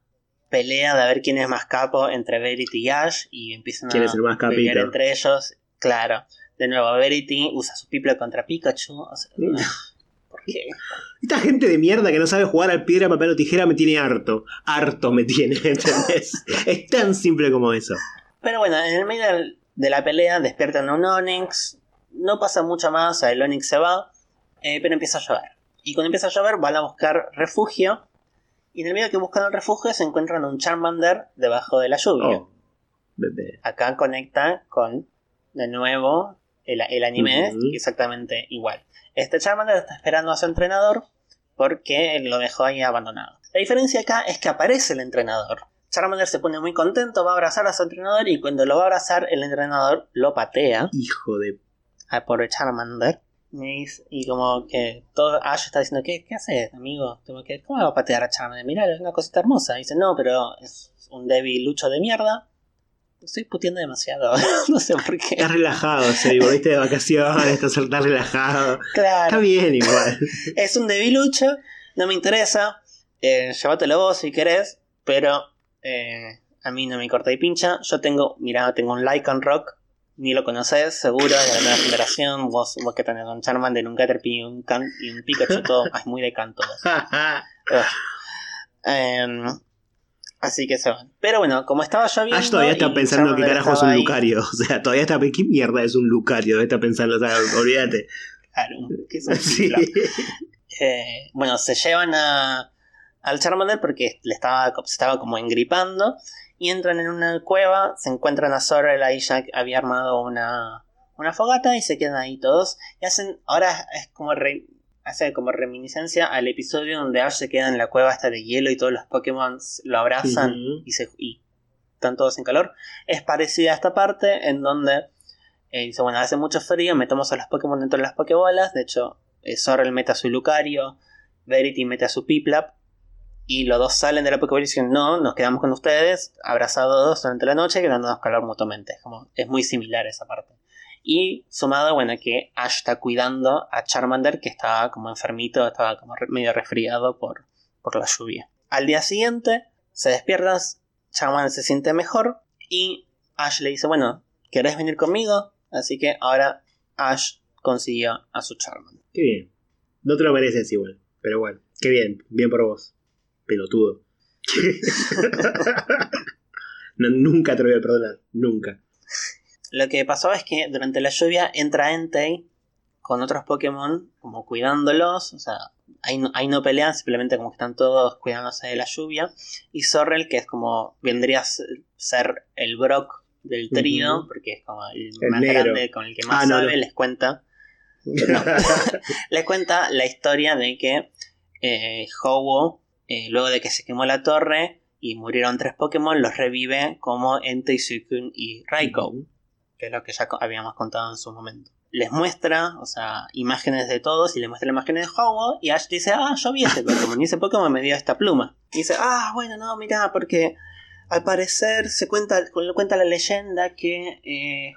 pelea de a ver quién es más capo entre Verity y Ash. Y empiezan ¿Quién a pelear entre ellos. Claro. De nuevo, Verity usa su Piplup contra Pikachu. O sea. ¿Por qué? Esta gente de mierda que no sabe jugar al piedra, papel o tijera me tiene harto. Harto me tiene, ¿entendés? es tan simple como eso. Pero bueno, en el medio de la pelea despiertan a un Onix. No pasa mucho más, o sea, el Onix se va. eh, pero empieza a llover. Y cuando empieza a llover van a buscar refugio. Y en el medio que buscan el refugio se encuentran a un Charmander debajo de la lluvia. Oh, bebé. Acá conecta con, de nuevo, el, el anime, Ujú. exactamente igual. Este Charmander está esperando a su entrenador porque lo dejó ahí abandonado. La diferencia acá es que aparece el entrenador. Charmander se pone muy contento, va a abrazar a su entrenador y cuando lo va a abrazar, el entrenador lo patea Hijo de. al pobre Charmander Y como que todo Ash está diciendo, ¿qué, qué haces, amigo? Como que, ¿Cómo va a patear a Charmander? Mirá, es una cosita hermosa. dice, no, pero es un débil lucho de mierda. Estoy puteando demasiado. no sé por qué. Estás relajado, se volviste de vacaciones, estás, estás relajado. Está Claro. bien igual. Es un debilucho. No me interesa. Eh, llévatelo vos si querés. Pero eh, a mí no me corta y pincha. Yo tengo, mirá, tengo un Lycan Rock. Ni lo conoces, seguro, de la nueva generación. Vos, vos que tenés un Charmander, un Caterpie y un, Can- y un Pikachu, todo. Es muy de canto. Ugh. Así que eso. Pero bueno, como estaba lloviendo. Ash todavía está pensando que carajo es un ahí- Lucario. O sea, todavía está. ¿Qué mierda es un Lucario? Está pensando, o sea, olvídate. Claro, ¿qué es un Sí. Eh, bueno, se llevan a, al Charmander porque le estaba, se estaba como engripando. Y entran en una cueva, se encuentran a Sorrel, ahí ya había armado una, una fogata y se quedan ahí todos. Y hacen, ahora es como re- hace como reminiscencia al episodio donde Ash se queda en la cueva esta de hielo y todos los Pokémon lo abrazan y, se, y están todos en calor. Es parecida a esta parte en donde eh, dice, bueno, hace mucho frío, metemos a los Pokémon dentro de las Pokébolas. De hecho, eh, Sorrel mete a su Lucario, Verity mete a su Piplap. Y los dos salen de la Pokébola y dicen, no, nos quedamos con ustedes, abrazados durante la noche, quedándonos calor mutuamente. Es, como, es muy similar esa parte. Y sumado, bueno, que Ash está cuidando a Charmander, que estaba como enfermito, estaba como medio resfriado por, por la lluvia. Al día siguiente, se despiertan, Charmander se siente mejor y Ash le dice, bueno, ¿querés venir conmigo? Así que ahora Ash consiguió a su Charmander. Qué bien. No te lo mereces igual. Pero bueno, qué bien. Bien por vos. Pelotudo. No, nunca te lo voy a perdonar. Nunca. Lo que pasó es que durante la lluvia entra Entei con otros Pokémon como cuidándolos, o sea, ahí no, ahí no pelean, simplemente como que están todos cuidándose de la lluvia. Y Sorrel, que es como vendría a ser el Brock del trío, porque es como el, El más negro. grande, con el que más Ah, sabe, no. les cuenta. les cuenta la historia de que eh, Ho-Oh, eh, luego de que se quemó la torre y murieron tres Pokémon, los revive como Entei, Suicune y Raikou que es lo que ya habíamos contado en su momento. Les muestra, o sea, imágenes de todos y les muestra la imagen de Howard y Ash dice, ah, yo vi ese Pokémon y ese Pokémon me dio esta pluma. Y dice, ah, bueno, no, mira, porque al parecer se cuenta, cuenta la leyenda que eh,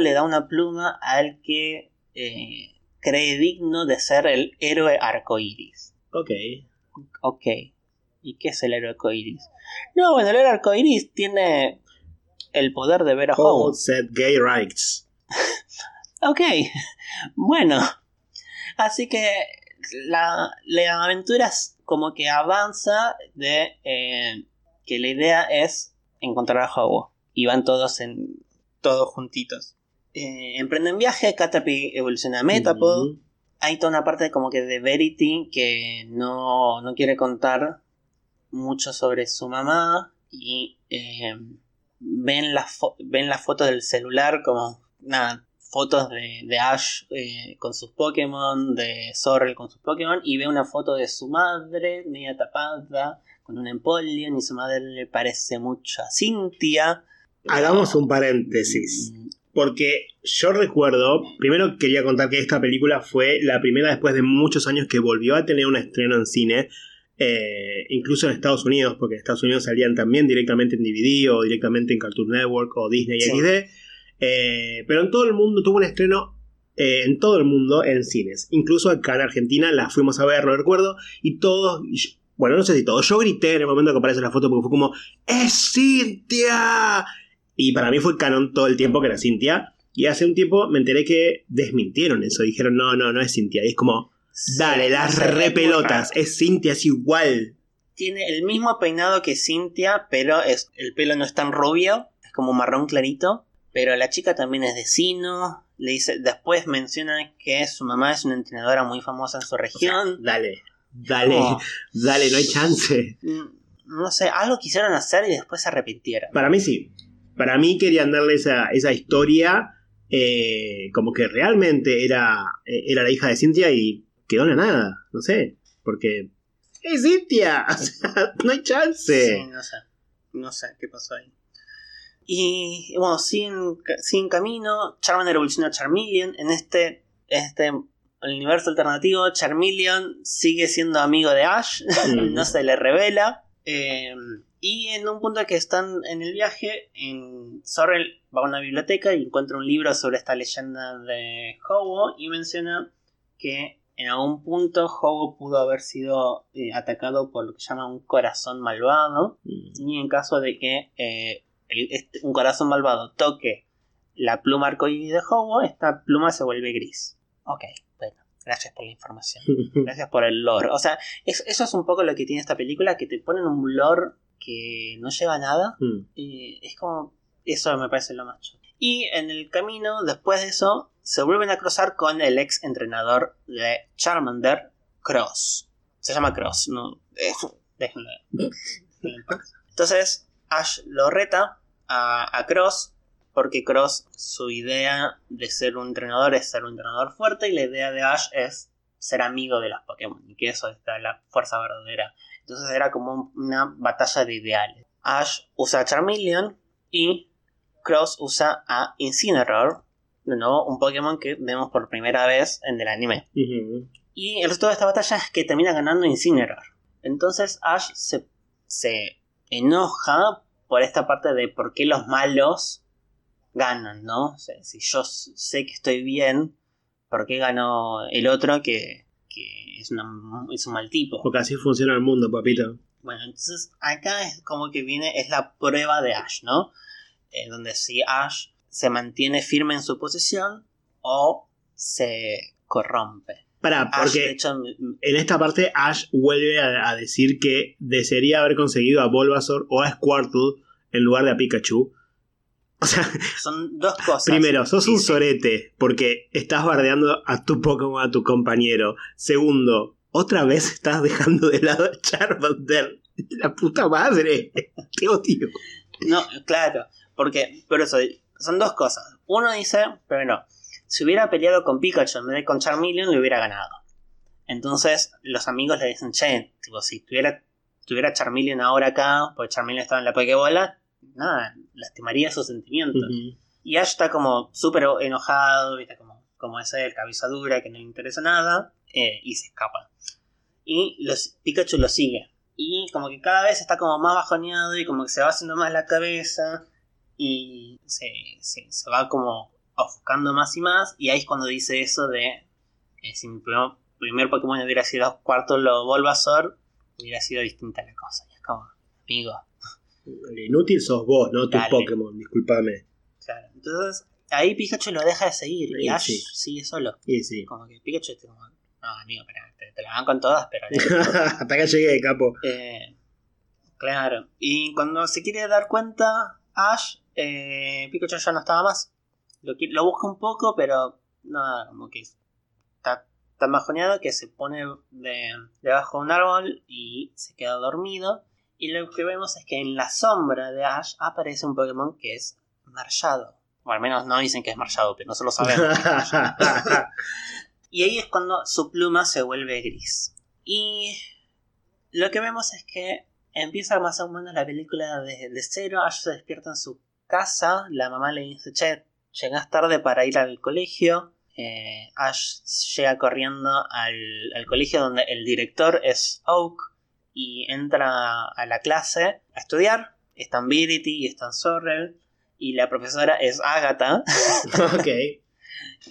le da una pluma al que eh, cree digno de ser el héroe arcoíris. ok. Ok. ¿Y qué es el héroe arcoíris? No, bueno, el héroe arcoíris tiene el poder de ver a All Howard. set gay rights. Ok, bueno. Así que la, la aventura como que avanza de eh, que la idea es encontrar a Howard. Y van todos en todos juntitos. Eh, emprenden viaje, Caterpie evoluciona a Metapod. Hay toda una parte como que de Verity que no, no quiere contar mucho sobre su mamá. Y eh, ven la, fo- ven la foto del celular como nada, fotos de, de Ash eh, con sus Pokémon, de Sorrel con sus Pokémon, y ve una foto de su madre media tapada, con un Empoleon, y su madre le parece mucho a Cynthia. Hagamos un paréntesis. Mm, Porque yo recuerdo, primero quería contar que esta película fue la primera después de muchos años que volvió a tener un estreno en cine, eh, incluso en Estados Unidos, porque en Estados Unidos salían también directamente en DVD o directamente en Cartoon Network o Disney Sí. XD, eh, pero en todo el mundo tuvo un estreno. eh, en todo el mundo en cines, incluso acá en Argentina la fuimos a ver, lo recuerdo, y todos, bueno, no sé si todos, yo grité en el momento que aparece la foto porque fue como, ¡Es Cintia! Y para mí fue canon todo el tiempo que era Cintia. Y hace un tiempo me enteré que desmintieron eso. Dijeron, no, no, no es Cintia. Y es como, dale, las repelotas. Es Cintia, es igual. Tiene el mismo peinado que Cynthia, pero es, el pelo no es tan rubio, es como marrón clarito. Pero la chica también es de Sino. Le dice, después menciona que su mamá es una entrenadora muy famosa en su O sea, región. dale, dale, Oh. dale, no hay chance. Mm, no sé, algo quisieron hacer y después se arrepintieron. Para mí sí. Para mí querían darle esa, esa historia eh, como que realmente era, eh, era la hija de Cintia y quedó en la nada. No sé. Porque... ¡Es Cintia! O sea, no hay chance. Sí, no sé. No sé qué pasó ahí. Y bueno, siguen, siguen camino. Charmander evoluciona a Charmeleon. En este, este universo alternativo, Charmeleon sigue siendo amigo de Ash, Mm. no se le revela. eh, y en un punto que están en el viaje, en Sorrel va a una biblioteca y encuentra un libro sobre esta leyenda de Hobo y menciona que en algún punto Hobo pudo haber sido eh, atacado por lo que llama un corazón malvado Mm. y en caso de que eh, el- este- un corazón malvado toque la pluma arcoíris de Hobo, esta pluma se vuelve gris. Ok, bueno, gracias por la información. Gracias por el lore. O sea, es- eso es un poco lo que tiene esta película, que te ponen un lore que no lleva a nada. Mm. Y es como... Eso me parece lo más chulo. Y en el camino, después de eso, se vuelven a cruzar con el ex entrenador de Charmander, Cross. Se llama Cross, no... déjenlo. Entonces, Ash lo reta a, a Cross porque Cross, su idea de ser un entrenador es ser un entrenador fuerte y la idea de Ash es ser amigo de los Pokémon y que eso está la fuerza verdadera. Entonces era como un- una batalla de ideales. Ash usa a Charmeleon y Cross usa a Incineroar, de nuevo un Pokémon que vemos por primera vez en el anime. Y el resultado de esta batalla es que termina ganando Incineroar. Entonces Ash se, se enoja por esta parte de por qué los malos ganan, ¿no? O sea, si yo sé que estoy bien, ¿por qué ganó el otro que, que es, una- es un mal tipo? Porque así funciona el mundo, papito. Bueno, entonces acá es como que viene, es la prueba de Ash, ¿no? Eh, donde si Ash se mantiene firme en su posición o se corrompe. Ash, de porque hecho, en esta parte Ash vuelve a, a decir que desearía haber conseguido a Bulbasaur o a Squirtle en lugar de a Pikachu. O sea, son dos cosas. primero, sos un sorete porque estás bardeando a tu Pokémon, a tu compañero. Segundo, otra vez estás dejando de lado a Charmander. La puta madre. Te odio. No, claro, porque, por eso, son dos cosas. Uno dice, pero no, si hubiera peleado con Pikachu en vez de con Charmeleon, le hubiera ganado. Entonces, los amigos le dicen, che, tipo, si tuviera, tuviera Charmeleon ahora acá, porque Charmeleon estaba en la Pokébola, nada, lastimaría sus sentimientos. Y Ash está como súper enojado, ¿viste? Como, como es él, cabeza dura, que no le interesa nada, eh, y se escapa. Y los, Pikachu lo sigue. Y como que cada vez está como más bajoneado y como que se va haciendo más la cabeza y se, se, se va como ofuscando más y más. Y ahí es cuando dice eso de eh, si mi primer, primer Pokémon hubiera sido cuarto lo Bulbasaur, hubiera sido distinta la cosa. Y es como, amigo, El inútil sos vos, no tu Dale. Pokémon, discúlpame. claro. Entonces ahí Pikachu lo deja de seguir y Ash sí. sigue solo. Y sí. Como que Pikachu está como, no, amigo, te, te la van con todas, pero... Hasta acá llegué, capo. eh, claro. Y cuando se quiere dar cuenta, Ash, eh, Pikachu ya no estaba más. Lo, lo busca un poco, pero nada, como que está tan bajoneado que se pone de, debajo de un árbol y se queda dormido. Y lo que vemos es que en la sombra de Ash aparece un Pokémon que es Marshado. O al menos no dicen que es Marshado, pero nosotros lo sabemos. Y ahí es cuando su pluma se vuelve gris. Y lo que vemos es que empieza más o menos la película desde de cero. Ash se despierta en su casa. La mamá le dice, che, llegas tarde para ir al colegio. Eh, Ash llega corriendo al, al colegio donde el director es Oak. Y entra a la clase a estudiar. Están Verity y están Sorrel. Y la profesora es Agatha. ok.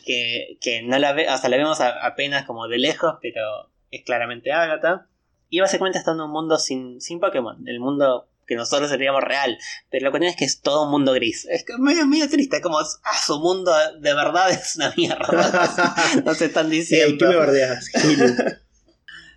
que, que no la ve, sea, la vemos a- apenas como de lejos, pero es claramente Agatha. Y básicamente está en un mundo sin, sin Pokémon, el mundo que nosotros seríamos real. Pero lo que tiene es que es todo un mundo gris. Es que medio, medio triste, como, ah, su mundo de verdad es una mierda. no se están diciendo. ¿Qué me bardeas?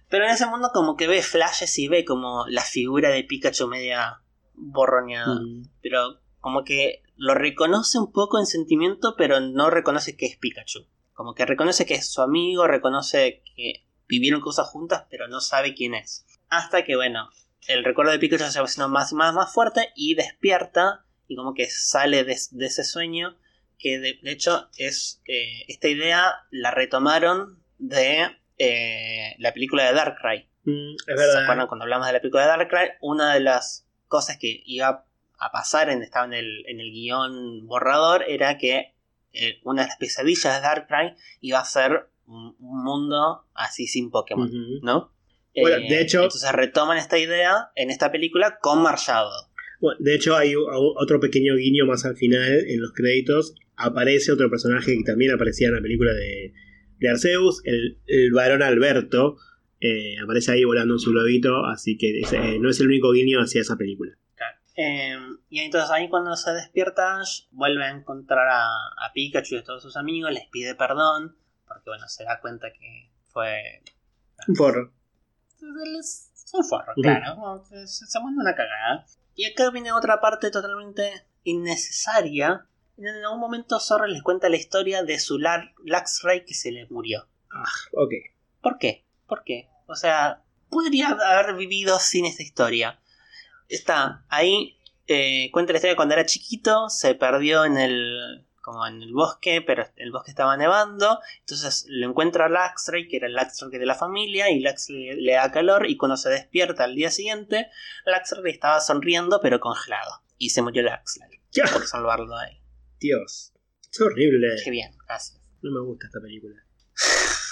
Pero en ese mundo como que ve flashes y ve como la figura de Pikachu media borroneada. Mm. pero como que lo reconoce un poco en sentimiento, pero no reconoce que es Pikachu. Como que reconoce que es su amigo, reconoce que vivieron cosas juntas, pero no sabe quién es. Hasta que, bueno, el recuerdo de Pikachu se va haciendo más y más, más fuerte y despierta y como que sale de, de ese sueño que de, de hecho es eh, esta idea la retomaron de eh, la película de Darkrai. Mm, es ¿Se acuerdan cuando hablamos de la película de Darkrai? Una de las cosas que iba a pasar, en, estaba en el, en el guion borrador, era que eh, una de las pesadillas de Darkrai iba a ser un, un mundo así sin Pokémon. ¿no? Bueno, Eh, de hecho- Entonces retoman esta idea en esta película con Marshall. Bueno, de hecho, hay otro pequeño guiño más al final en los créditos. Aparece otro personaje que también aparecía en la película de, de Arceus, el, el varón Alberto. eh, aparece ahí volando en su globito, así que es- eh, no es el único guiño hacia esa película. Eh, y entonces ahí cuando se despierta Ash, vuelve a encontrar a, a Pikachu y a todos sus amigos, les pide perdón, porque bueno, se da cuenta que fue... Un forro. Es un forro, Ujú. claro. Se, se mandó una cagada. Y acá viene otra parte totalmente innecesaria. En algún momento Zorro les cuenta la historia de su Lar- Luxray que se le murió. Ok. ¿Por qué? ¿Por qué? O sea, podría haber vivido sin esta historia. Está ahí, eh, cuenta la historia de cuando era chiquito, se perdió en el como en el bosque, pero el bosque estaba nevando, entonces lo encuentra Luxray, que era el Luxray de la familia, y Luxray le da calor, y cuando se despierta al día siguiente, Luxray estaba sonriendo pero congelado, y se murió Luxray, Ya, por salvarlo a él. Dios. Es horrible. Qué bien, gracias. No me gusta esta película.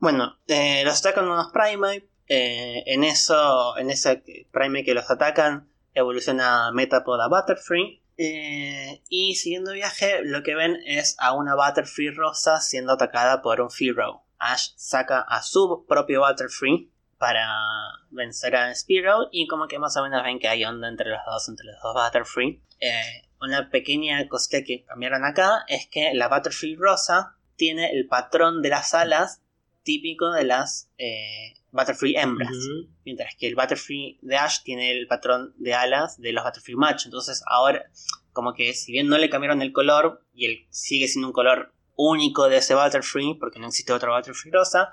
Bueno, eh, los atacan unos Primate. eh, en eso, en ese Primate que los atacan, evoluciona Metapod a Butterfree. Eh, y siguiendo viaje, lo que ven es a una Butterfree rosa siendo atacada por un Fearow. Ash saca a su propio Butterfree para vencer a Spearow. Y como que más o menos ven que hay onda entre los dos, entre los dos Butterfree. Eh, una pequeña cosita que cambiaron acá es que la Butterfree rosa tiene el patrón de las alas típico de las eh, Butterfree hembras. Mientras que el Butterfree de Ash tiene el patrón de alas de los Butterfree macho. Entonces ahora, como que si bien no le cambiaron el color, y él sigue siendo un color único de ese Butterfree, porque no existe otro Butterfree rosa,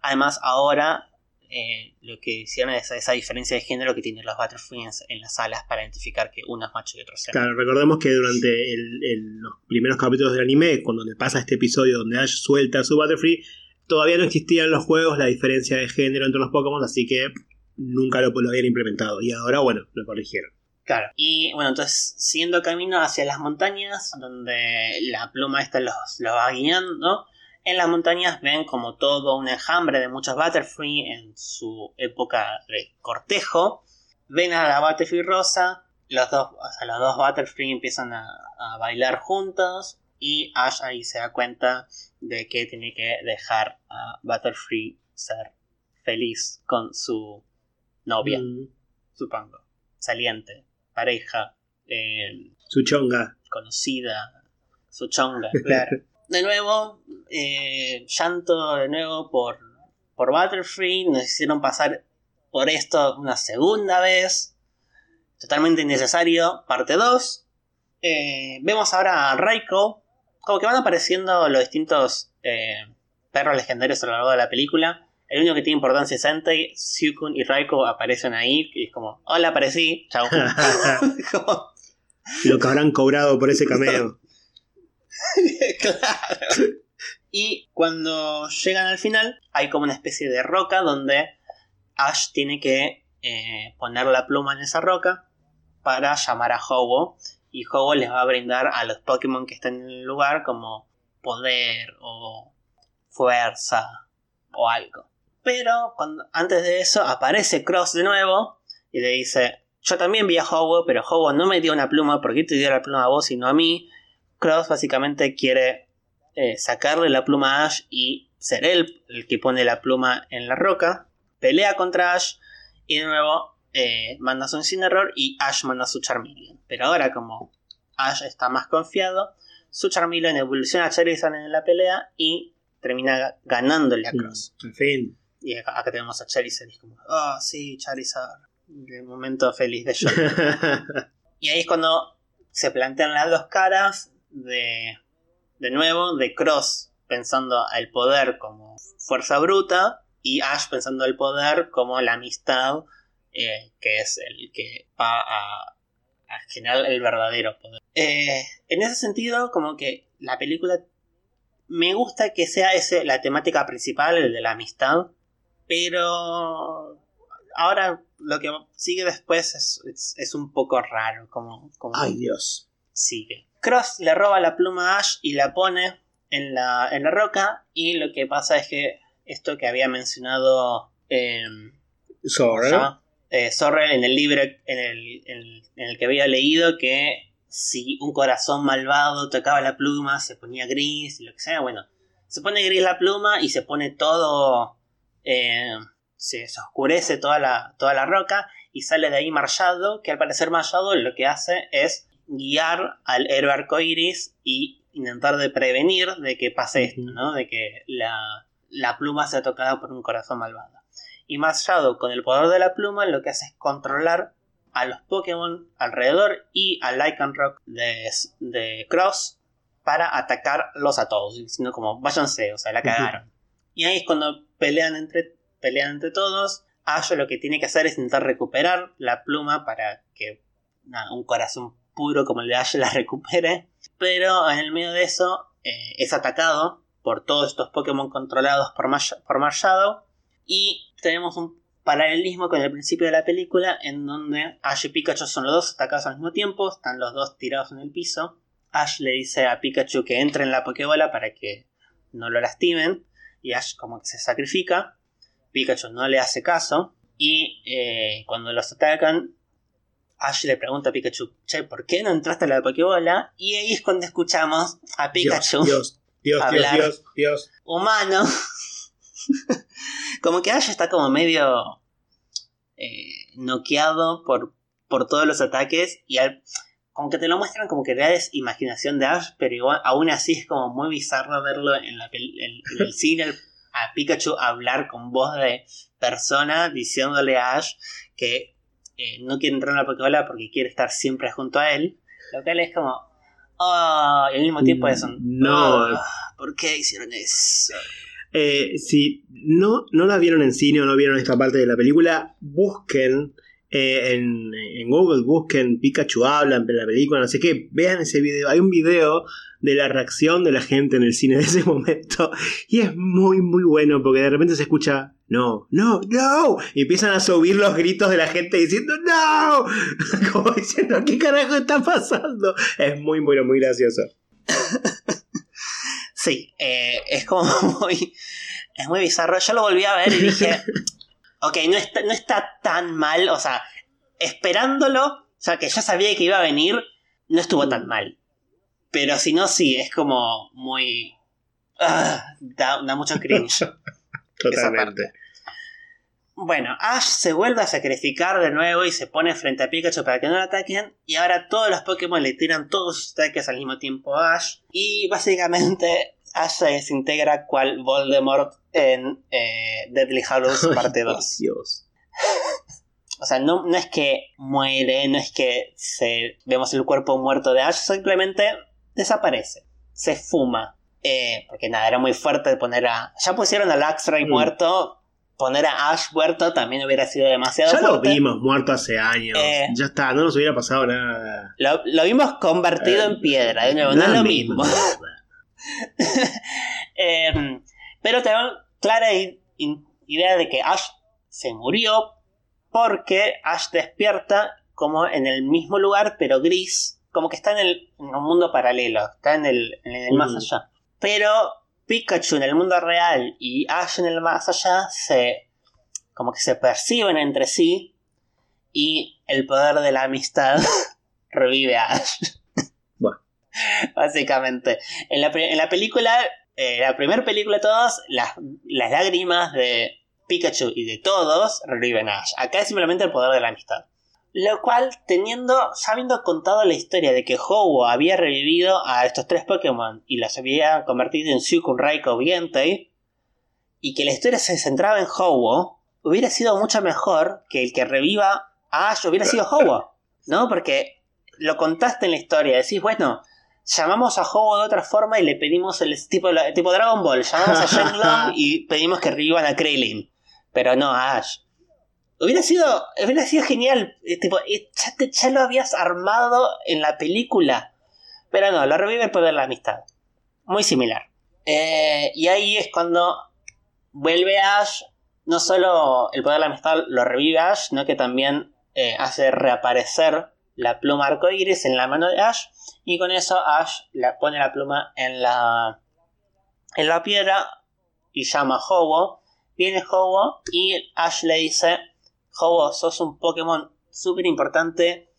además ahora eh, lo que hicieron es esa diferencia de género que tienen los Butterfree en, las alas para identificar que uno es macho y otro es. Claro, recordemos que durante el- el- los primeros capítulos del anime, cuando le pasa este episodio donde Ash suelta a su Butterfree, todavía no existía en los juegos la diferencia de género entre los Pokémon, así que nunca lo, lo habían implementado. Y ahora, bueno, lo corrigieron. Claro. Y bueno, entonces siguiendo camino hacia las montañas, donde la pluma esta los, los va guiando, en las montañas ven como todo un enjambre de muchos Butterfree en su época de cortejo. Ven a la Butterfree rosa, los dos, o sea, los dos Butterfree empiezan a, a bailar juntos y Ash ahí se da cuenta de que tiene que dejar a Butterfree ser feliz con su novia Mm, supongo. Saliente, pareja, eh, su chonga. conocida, su chonga, claro. De nuevo, eh, llanto de nuevo por, por Butterfree. Nos hicieron pasar por esto una segunda vez. Totalmente innecesario. Parte 2. Eh, vemos ahora a Raiko. Como que van apareciendo los distintos eh, perros legendarios a lo largo de la película. El único que tiene importancia es Entei, Syukun y Raiko aparecen ahí. Y es como, hola, aparecí. Chao. Como, Lo que habrán cobrado por ese cameo. claro. Y cuando llegan al final, hay como una especie de roca donde Ash tiene que eh, poner la pluma en esa roca para llamar a Ho-Oh. Y Ho-Oh les va a brindar a los Pokémon que están en el lugar como poder o fuerza o algo. Pero antes de eso aparece Cross de nuevo y le dice, yo también vi a Ho-Oh, pero Ho-Oh no me dio una pluma, ¿por qué te dio la pluma a vos y no a mí? Cross básicamente quiere eh, sacarle la pluma a Ash y ser él el que pone la pluma en la roca. Pelea contra Ash y de nuevo eh, manda su Incineroar y Ash manda su Charmeleon. Pero ahora como Ash está más confiado, su Charmeleon evoluciona a Charizard en la pelea y termina ganándole a Cross. Al fin. Y acá, acá tenemos a Charizard y es como, ah, sí, Charizard. El momento feliz de yo. Y ahí es cuando se plantean las dos caras de, de nuevo, de Cross pensando el poder como fuerza bruta y Ash pensando el poder como la amistad, eh, que es el que va a, a generar el verdadero poder. Eh, en ese sentido, como que la película me gusta que sea ese la temática principal, el de la amistad, pero ahora lo que sigue después es, es, es un poco raro, como, como Ay, Dios. sigue. Cross le roba la pluma a Ash y la pone en la, en la roca y lo que pasa es que esto que había mencionado eh. Eh, Sorrel en el libro en el, en- en el que había leído que si un corazón malvado tocaba la pluma se ponía gris y lo que sea, bueno, se pone gris la pluma y se pone todo, eh, se, se oscurece toda la, toda la roca y sale de ahí Marshado, que al parecer Marshado lo que hace es guiar al héroe arcoiris y intentar de prevenir de que pase esto. ¿no? De que la, la pluma sea tocada por un corazón malvado. Y Machado, con el poder de la pluma, lo que hace es controlar a los Pokémon alrededor y a Lycanroc de, de Cross para atacarlos a todos, diciendo como, váyanse, o sea, la cagaron. Y ahí es cuando pelean entre, pelean entre todos. Ash lo que tiene que hacer es intentar recuperar la pluma para que nada, un corazón puro como el de Ash la recupere. Pero en el medio de eso eh, es atacado por todos estos Pokémon controlados por, Mash- por Marshadow. Y tenemos un paralelismo con el principio de la película en donde Ash y Pikachu son los dos atacados al mismo tiempo, están los dos tirados en el piso. Ash le dice a Pikachu que entre en la Pokébola para que no lo lastimen y Ash como que se sacrifica. Pikachu no le hace caso y eh, cuando los atacan Ash le pregunta a Pikachu, che, ¿por qué no entraste a la Pokébola? Y ahí es cuando escuchamos a Pikachu Dios, Dios, Dios, Dios, hablar. Dios, Dios. humano. como que Ash está como medio eh, noqueado por, por todos los ataques y al- como que te lo muestran como que real es imaginación de Ash, pero igual, aún así es como muy bizarro verlo en, la pel- en- en el cine el- a Pikachu hablar con voz de persona diciéndole a Ash que eh, no quiere entrar en la Pokébola porque quiere estar siempre junto a él, lo cual es como... Oh, y al mismo tiempo es un... No. "Oh, ¿Por qué hicieron eso? Eh, si no, no la vieron en cine o no vieron esta parte de la película, busquen eh, en, Google, busquen Pikachu habla en la película, no sé qué, vean ese video. Hay un video de la reacción de la gente en el cine de ese momento y es muy, muy bueno porque de repente se escucha. No, no, no. Y empiezan a subir los gritos de la gente diciendo ¡No! Como diciendo, ¿qué carajo está pasando? Es muy bueno, muy gracioso. Sí, eh, es como muy. Es muy bizarro. Yo lo volví a ver y dije. ok, no está, no está tan mal. O sea, esperándolo, o sea, que ya sabía que iba a venir, no estuvo tan mal. Pero si no, sí, es como muy. ah, da, da mucho cringe. Totalmente. Bueno, Ash se vuelve a sacrificar de nuevo y se pone frente a Pikachu para que no lo ataquen. Y ahora todos los Pokémon le tiran todos sus ataques al mismo tiempo a Ash. Y básicamente Ash se desintegra cual Voldemort en eh, Deadly Hallows parte 2. Dios. O sea, no, no es que muere, no es que se, vemos el cuerpo muerto de Ash, simplemente desaparece. Se fuma. Eh, porque nada, era muy fuerte poner a... Ya pusieron a Luxray Mm. muerto. Poner a Ash muerto también hubiera sido demasiado Ya lo vimos muerto hace años. Eh. ya está, no nos hubiera pasado nada. Lo, lo vimos convertido Eh, en piedra, de nuevo, no es lo mismo. Eh, pero tengo clara idea de que Ash se murió porque Ash despierta como en el mismo lugar, pero gris, como que está en, el, en un mundo paralelo, está en el, en el más Mm. allá. Pero Pikachu en el mundo real y Ash en el más allá se como que se perciben entre sí y el poder de la amistad revive a Ash. Básicamente. En la, en la película, eh, la primera película de todos, las, las lágrimas de Pikachu y de todos reviven a Ash. Acá es simplemente el poder de la amistad. Lo cual, teniendo, ya habiendo contado la historia de que Ho-Oh había revivido a estos tres Pokémon y los había convertido en Suicune, Raikou y y que la historia se centraba en Ho-Oh, hubiera sido mucho mejor que el que reviva a Ash hubiera sido Ho-Oh, ¿no? Porque lo contaste en la historia, decís, bueno, llamamos a Ho-Oh de otra forma y le pedimos el tipo, tipo Dragon Ball, llamamos a Shenlong y pedimos que revivan a Krillin, pero no a Ash. Hubiera sido, hubiera sido genial. eh, tipo, eh, ya, te- ya lo habías armado en la película. Pero no, lo revive el poder de la amistad. Muy similar. Eh, y ahí es cuando vuelve Ash. No solo el poder de la amistad lo revive Ash, sino que también eh, hace reaparecer la pluma arcoíris en la mano de Ash. Y con eso Ash la, pone la pluma en la, en la piedra y llama a Hobo. Viene Hobo y Ash le dice, Hobo, sos un Pokémon súper importante.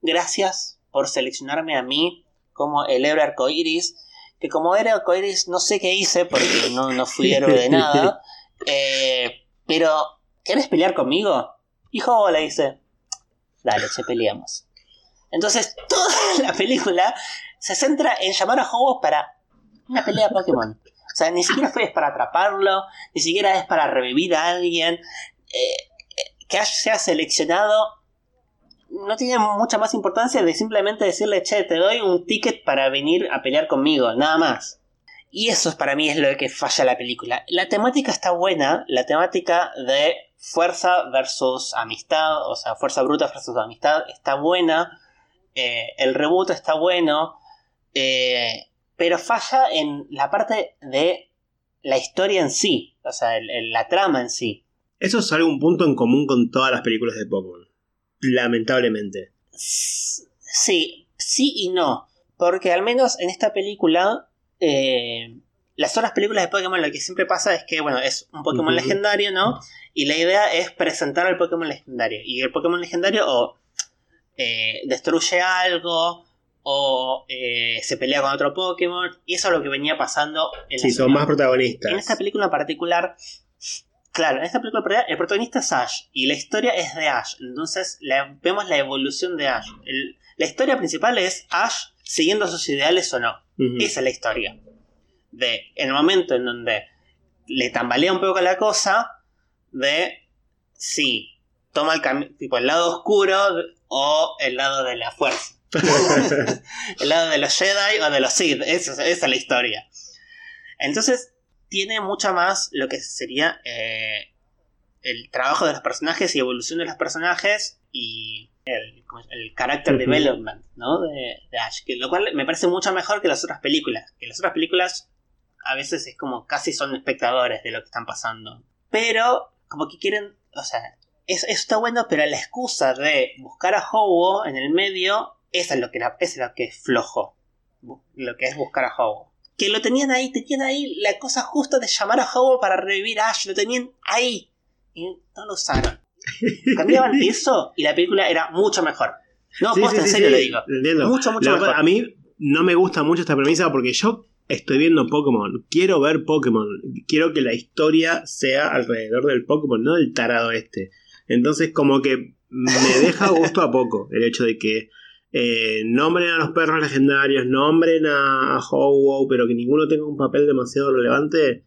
Gracias por seleccionarme a mí como el héroe arcoiris. Que como héroe arcoiris no sé qué hice porque no, no fui héroe de nada. Eh, pero, ¿querés pelear conmigo? Y Hobo le dice, dale, se peleamos. Entonces, toda la película se centra en llamar a Hobo para una pelea de Pokémon. O sea, ni siquiera fue para atraparlo, ni siquiera es para revivir a alguien. Eh, eh, que Ash sea seleccionado no tiene mucha más importancia de simplemente decirle, che, te doy un ticket para venir a pelear conmigo, nada más. Y eso es para mí es lo que falla la película. La temática está buena, la temática de fuerza versus amistad, o sea, fuerza bruta versus amistad está buena, eh, el reboot está bueno, eh, pero falla en la parte de la historia en sí, o sea, la trama en sí. Eso es algún punto en común con todas las películas de Pokémon, lamentablemente. Sí, sí y no, porque al menos en esta película eh, las otras películas de Pokémon lo que siempre pasa es que, bueno, es un Pokémon legendario, ¿no? Y la idea es presentar al Pokémon legendario. Y el Pokémon legendario o eh, destruye algo o eh, se pelea con otro Pokémon. Y eso es lo que venía pasando en Sí, son más protagonistas. En esta película en particular, claro, en esta película en particular, el protagonista es Ash. Y la historia es de Ash. Entonces vemos la evolución de Ash. la historia principal es Ash siguiendo sus ideales o no. Esa es la historia. De en el momento en donde le tambalea un poco la cosa, de si toma el tipo el lado oscuro o el lado de la fuerza. el lado de los Jedi o de los Sith. Esa, es la historia. Entonces, tiene mucha más lo que sería eh, el trabajo de los personajes y evolución de los personajes y el, el character development ¿no? de, Ash, que lo cual me parece mucho mejor que las otras películas, que las otras películas a veces es como casi son espectadores de lo que están pasando, pero como que quieren, o sea, eso, está bueno, pero la excusa de buscar a Hobo en el medio, esa es lo que, es lo que es flojo, lo que es buscar a Hobo. Que lo tenían ahí, tenían ahí la cosa justa de llamar a Hobo para revivir a Ash, lo tenían ahí y no lo usaron. Cambiaban eso y la película era mucho mejor. No, sí, en serio le digo. Mucho, mucho mejor. A mí no me gusta mucho esta premisa porque yo estoy viendo Pokémon. Quiero ver Pokémon. Quiero que la historia sea alrededor del Pokémon, no del tarado este. Entonces, como que me deja gusto a poco el hecho de que eh, nombren a los perros legendarios, nombren a, a pero que ninguno tenga un papel demasiado relevante,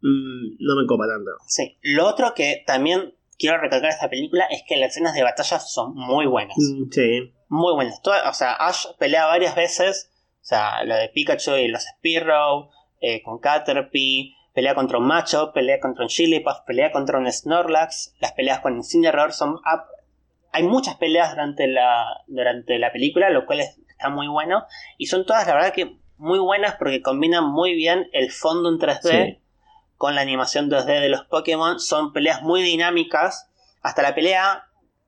mm, no me copa tanto. Sí, lo otro que también quiero recalcar esta película es que las escenas de batalla son muy buenas. Mm, sí. Muy buenas. o sea, Ash pelea varias veces. O sea, lo de Pikachu y los Spearow, eh, con Caterpie, pelea contra un macho, pelea contra un Jigglypuff, pelea contra un Snorlax. Las peleas con Incineroar son... Hay muchas peleas durante la, durante la película, lo cual está muy bueno. Y son todas, la verdad, que muy buenas porque combinan muy bien el fondo en 3D con la animación 2D de los Pokémon. Son peleas muy dinámicas. Hasta la pelea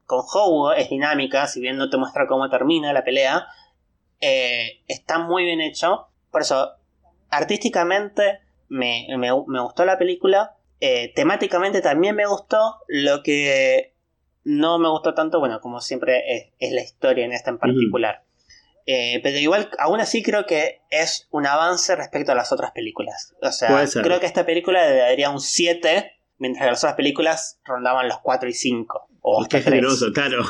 con Ho es dinámica, si bien no te muestra cómo termina la pelea. Eh, está muy bien hecho. Por eso, artísticamente me, gustó la película. Eh, temáticamente también me gustó. Lo que no me gustó tanto, bueno, como siempre, es, la historia en esta en particular. Eh, pero igual, aún así creo que es un avance respecto a las otras películas. O sea, creo que esta película le daría un 7, mientras que las otras películas rondaban los 4 y 5. O Qué generoso, claro.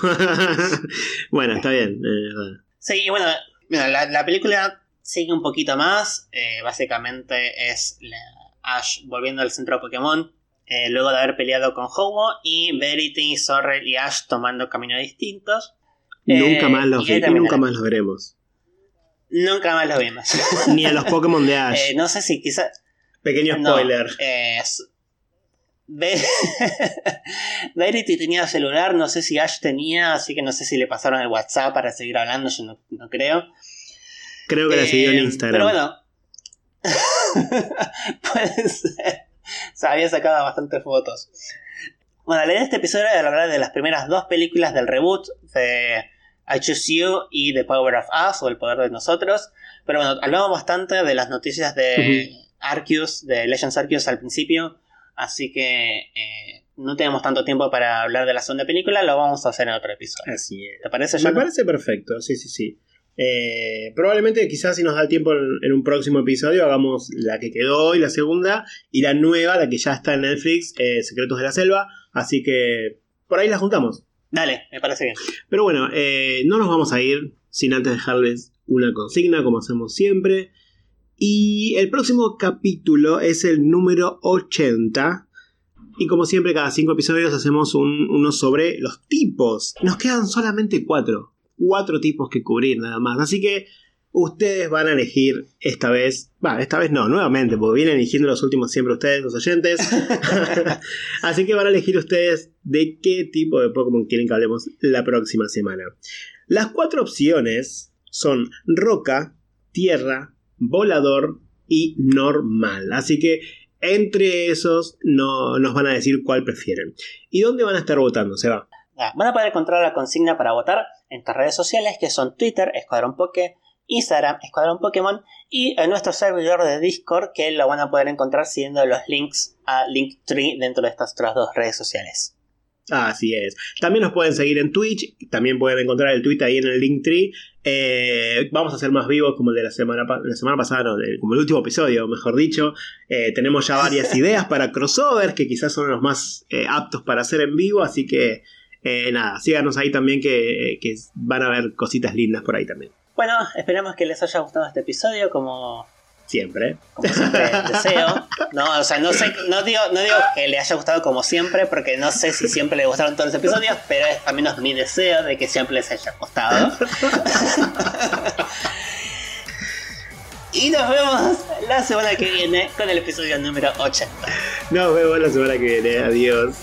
bueno, está bien. Eh, sí, y bueno, la, película sigue un poquito más. Eh, básicamente es Ash volviendo al centro de Pokémon. luego de haber peleado con Hobo y Verity, Sorrel y Ash tomando caminos distintos. Nunca más los, nunca más los veremos. Nunca más los vimos. Ni a los Pokémon de Ash. Eh, no sé si quizás. Pequeño spoiler. Verity tenía celular, no sé si Ash tenía, así que no sé si le pasaron el WhatsApp para seguir hablando, yo no, creo. Creo que la siguió en eh, Instagram. Pero bueno. Puede ser. Se había sacado bastantes fotos. Bueno, la idea de este episodio era hablar de las primeras dos películas del reboot de I Choose You y The Power of Us o El Poder de Nosotros. Pero bueno, hablamos bastante de las noticias de Arceus, de Legends Arceus al principio. Así que eh, no tenemos tanto tiempo para hablar de la segunda película, lo vamos a hacer en otro episodio. Así es. ¿Te parece, Me John? parece perfecto, sí, sí, sí. Eh, probablemente quizás si nos da el tiempo en, en un próximo episodio hagamos la que quedó hoy, la segunda, y la nueva, la que ya está en Netflix, eh, Secretos de la Selva. Así que por ahí la juntamos. Dale, me parece bien. Pero bueno, eh, no nos vamos a ir sin antes dejarles una consigna, como hacemos siempre. Y el próximo capítulo es el número 80. Y como siempre, cada cinco episodios hacemos un- uno sobre los tipos. Nos quedan solamente cuatro. Cuatro tipos que cubrir nada más. Así que ustedes van a elegir esta vez. Va, esta vez no, nuevamente, porque vienen eligiendo los últimos siempre ustedes, los oyentes. Así que van a elegir ustedes de qué tipo de Pokémon quieren que hablemos la próxima semana. Las cuatro opciones son roca, tierra, volador y normal. Así que entre esos no, nos van a decir cuál prefieren. ¿Y dónde van a estar votando? Se va. Van a poder encontrar la consigna para votar en nuestras redes sociales que son Twitter, Escuadrón Poke, Instagram, Escuadrón Pokémon y en nuestro servidor de Discord que lo van a poder encontrar siguiendo los links a Linktree dentro de estas otras dos redes sociales. Así es. También nos pueden seguir en Twitch. También pueden encontrar el tweet ahí en el Linktree. Eh, vamos a ser más vivos como el de la semana, la semana pasada, no, el- como el último episodio, mejor dicho. Eh, tenemos ya varias ideas para crossovers que quizás son los más eh, aptos para hacer en vivo. Así que eh, nada, síganos ahí también que, que van a ver cositas lindas por ahí también. Bueno, esperemos que les haya gustado este episodio como, Siempre. como siempre deseo. No, o sea, no sé, no digo, no digo que le haya gustado como siempre, porque no sé si siempre le gustaron todos los episodios, pero es al menos mi deseo de que siempre les haya gustado. Y nos vemos la semana que viene con el episodio número 80. Nos vemos la semana que viene. Adiós.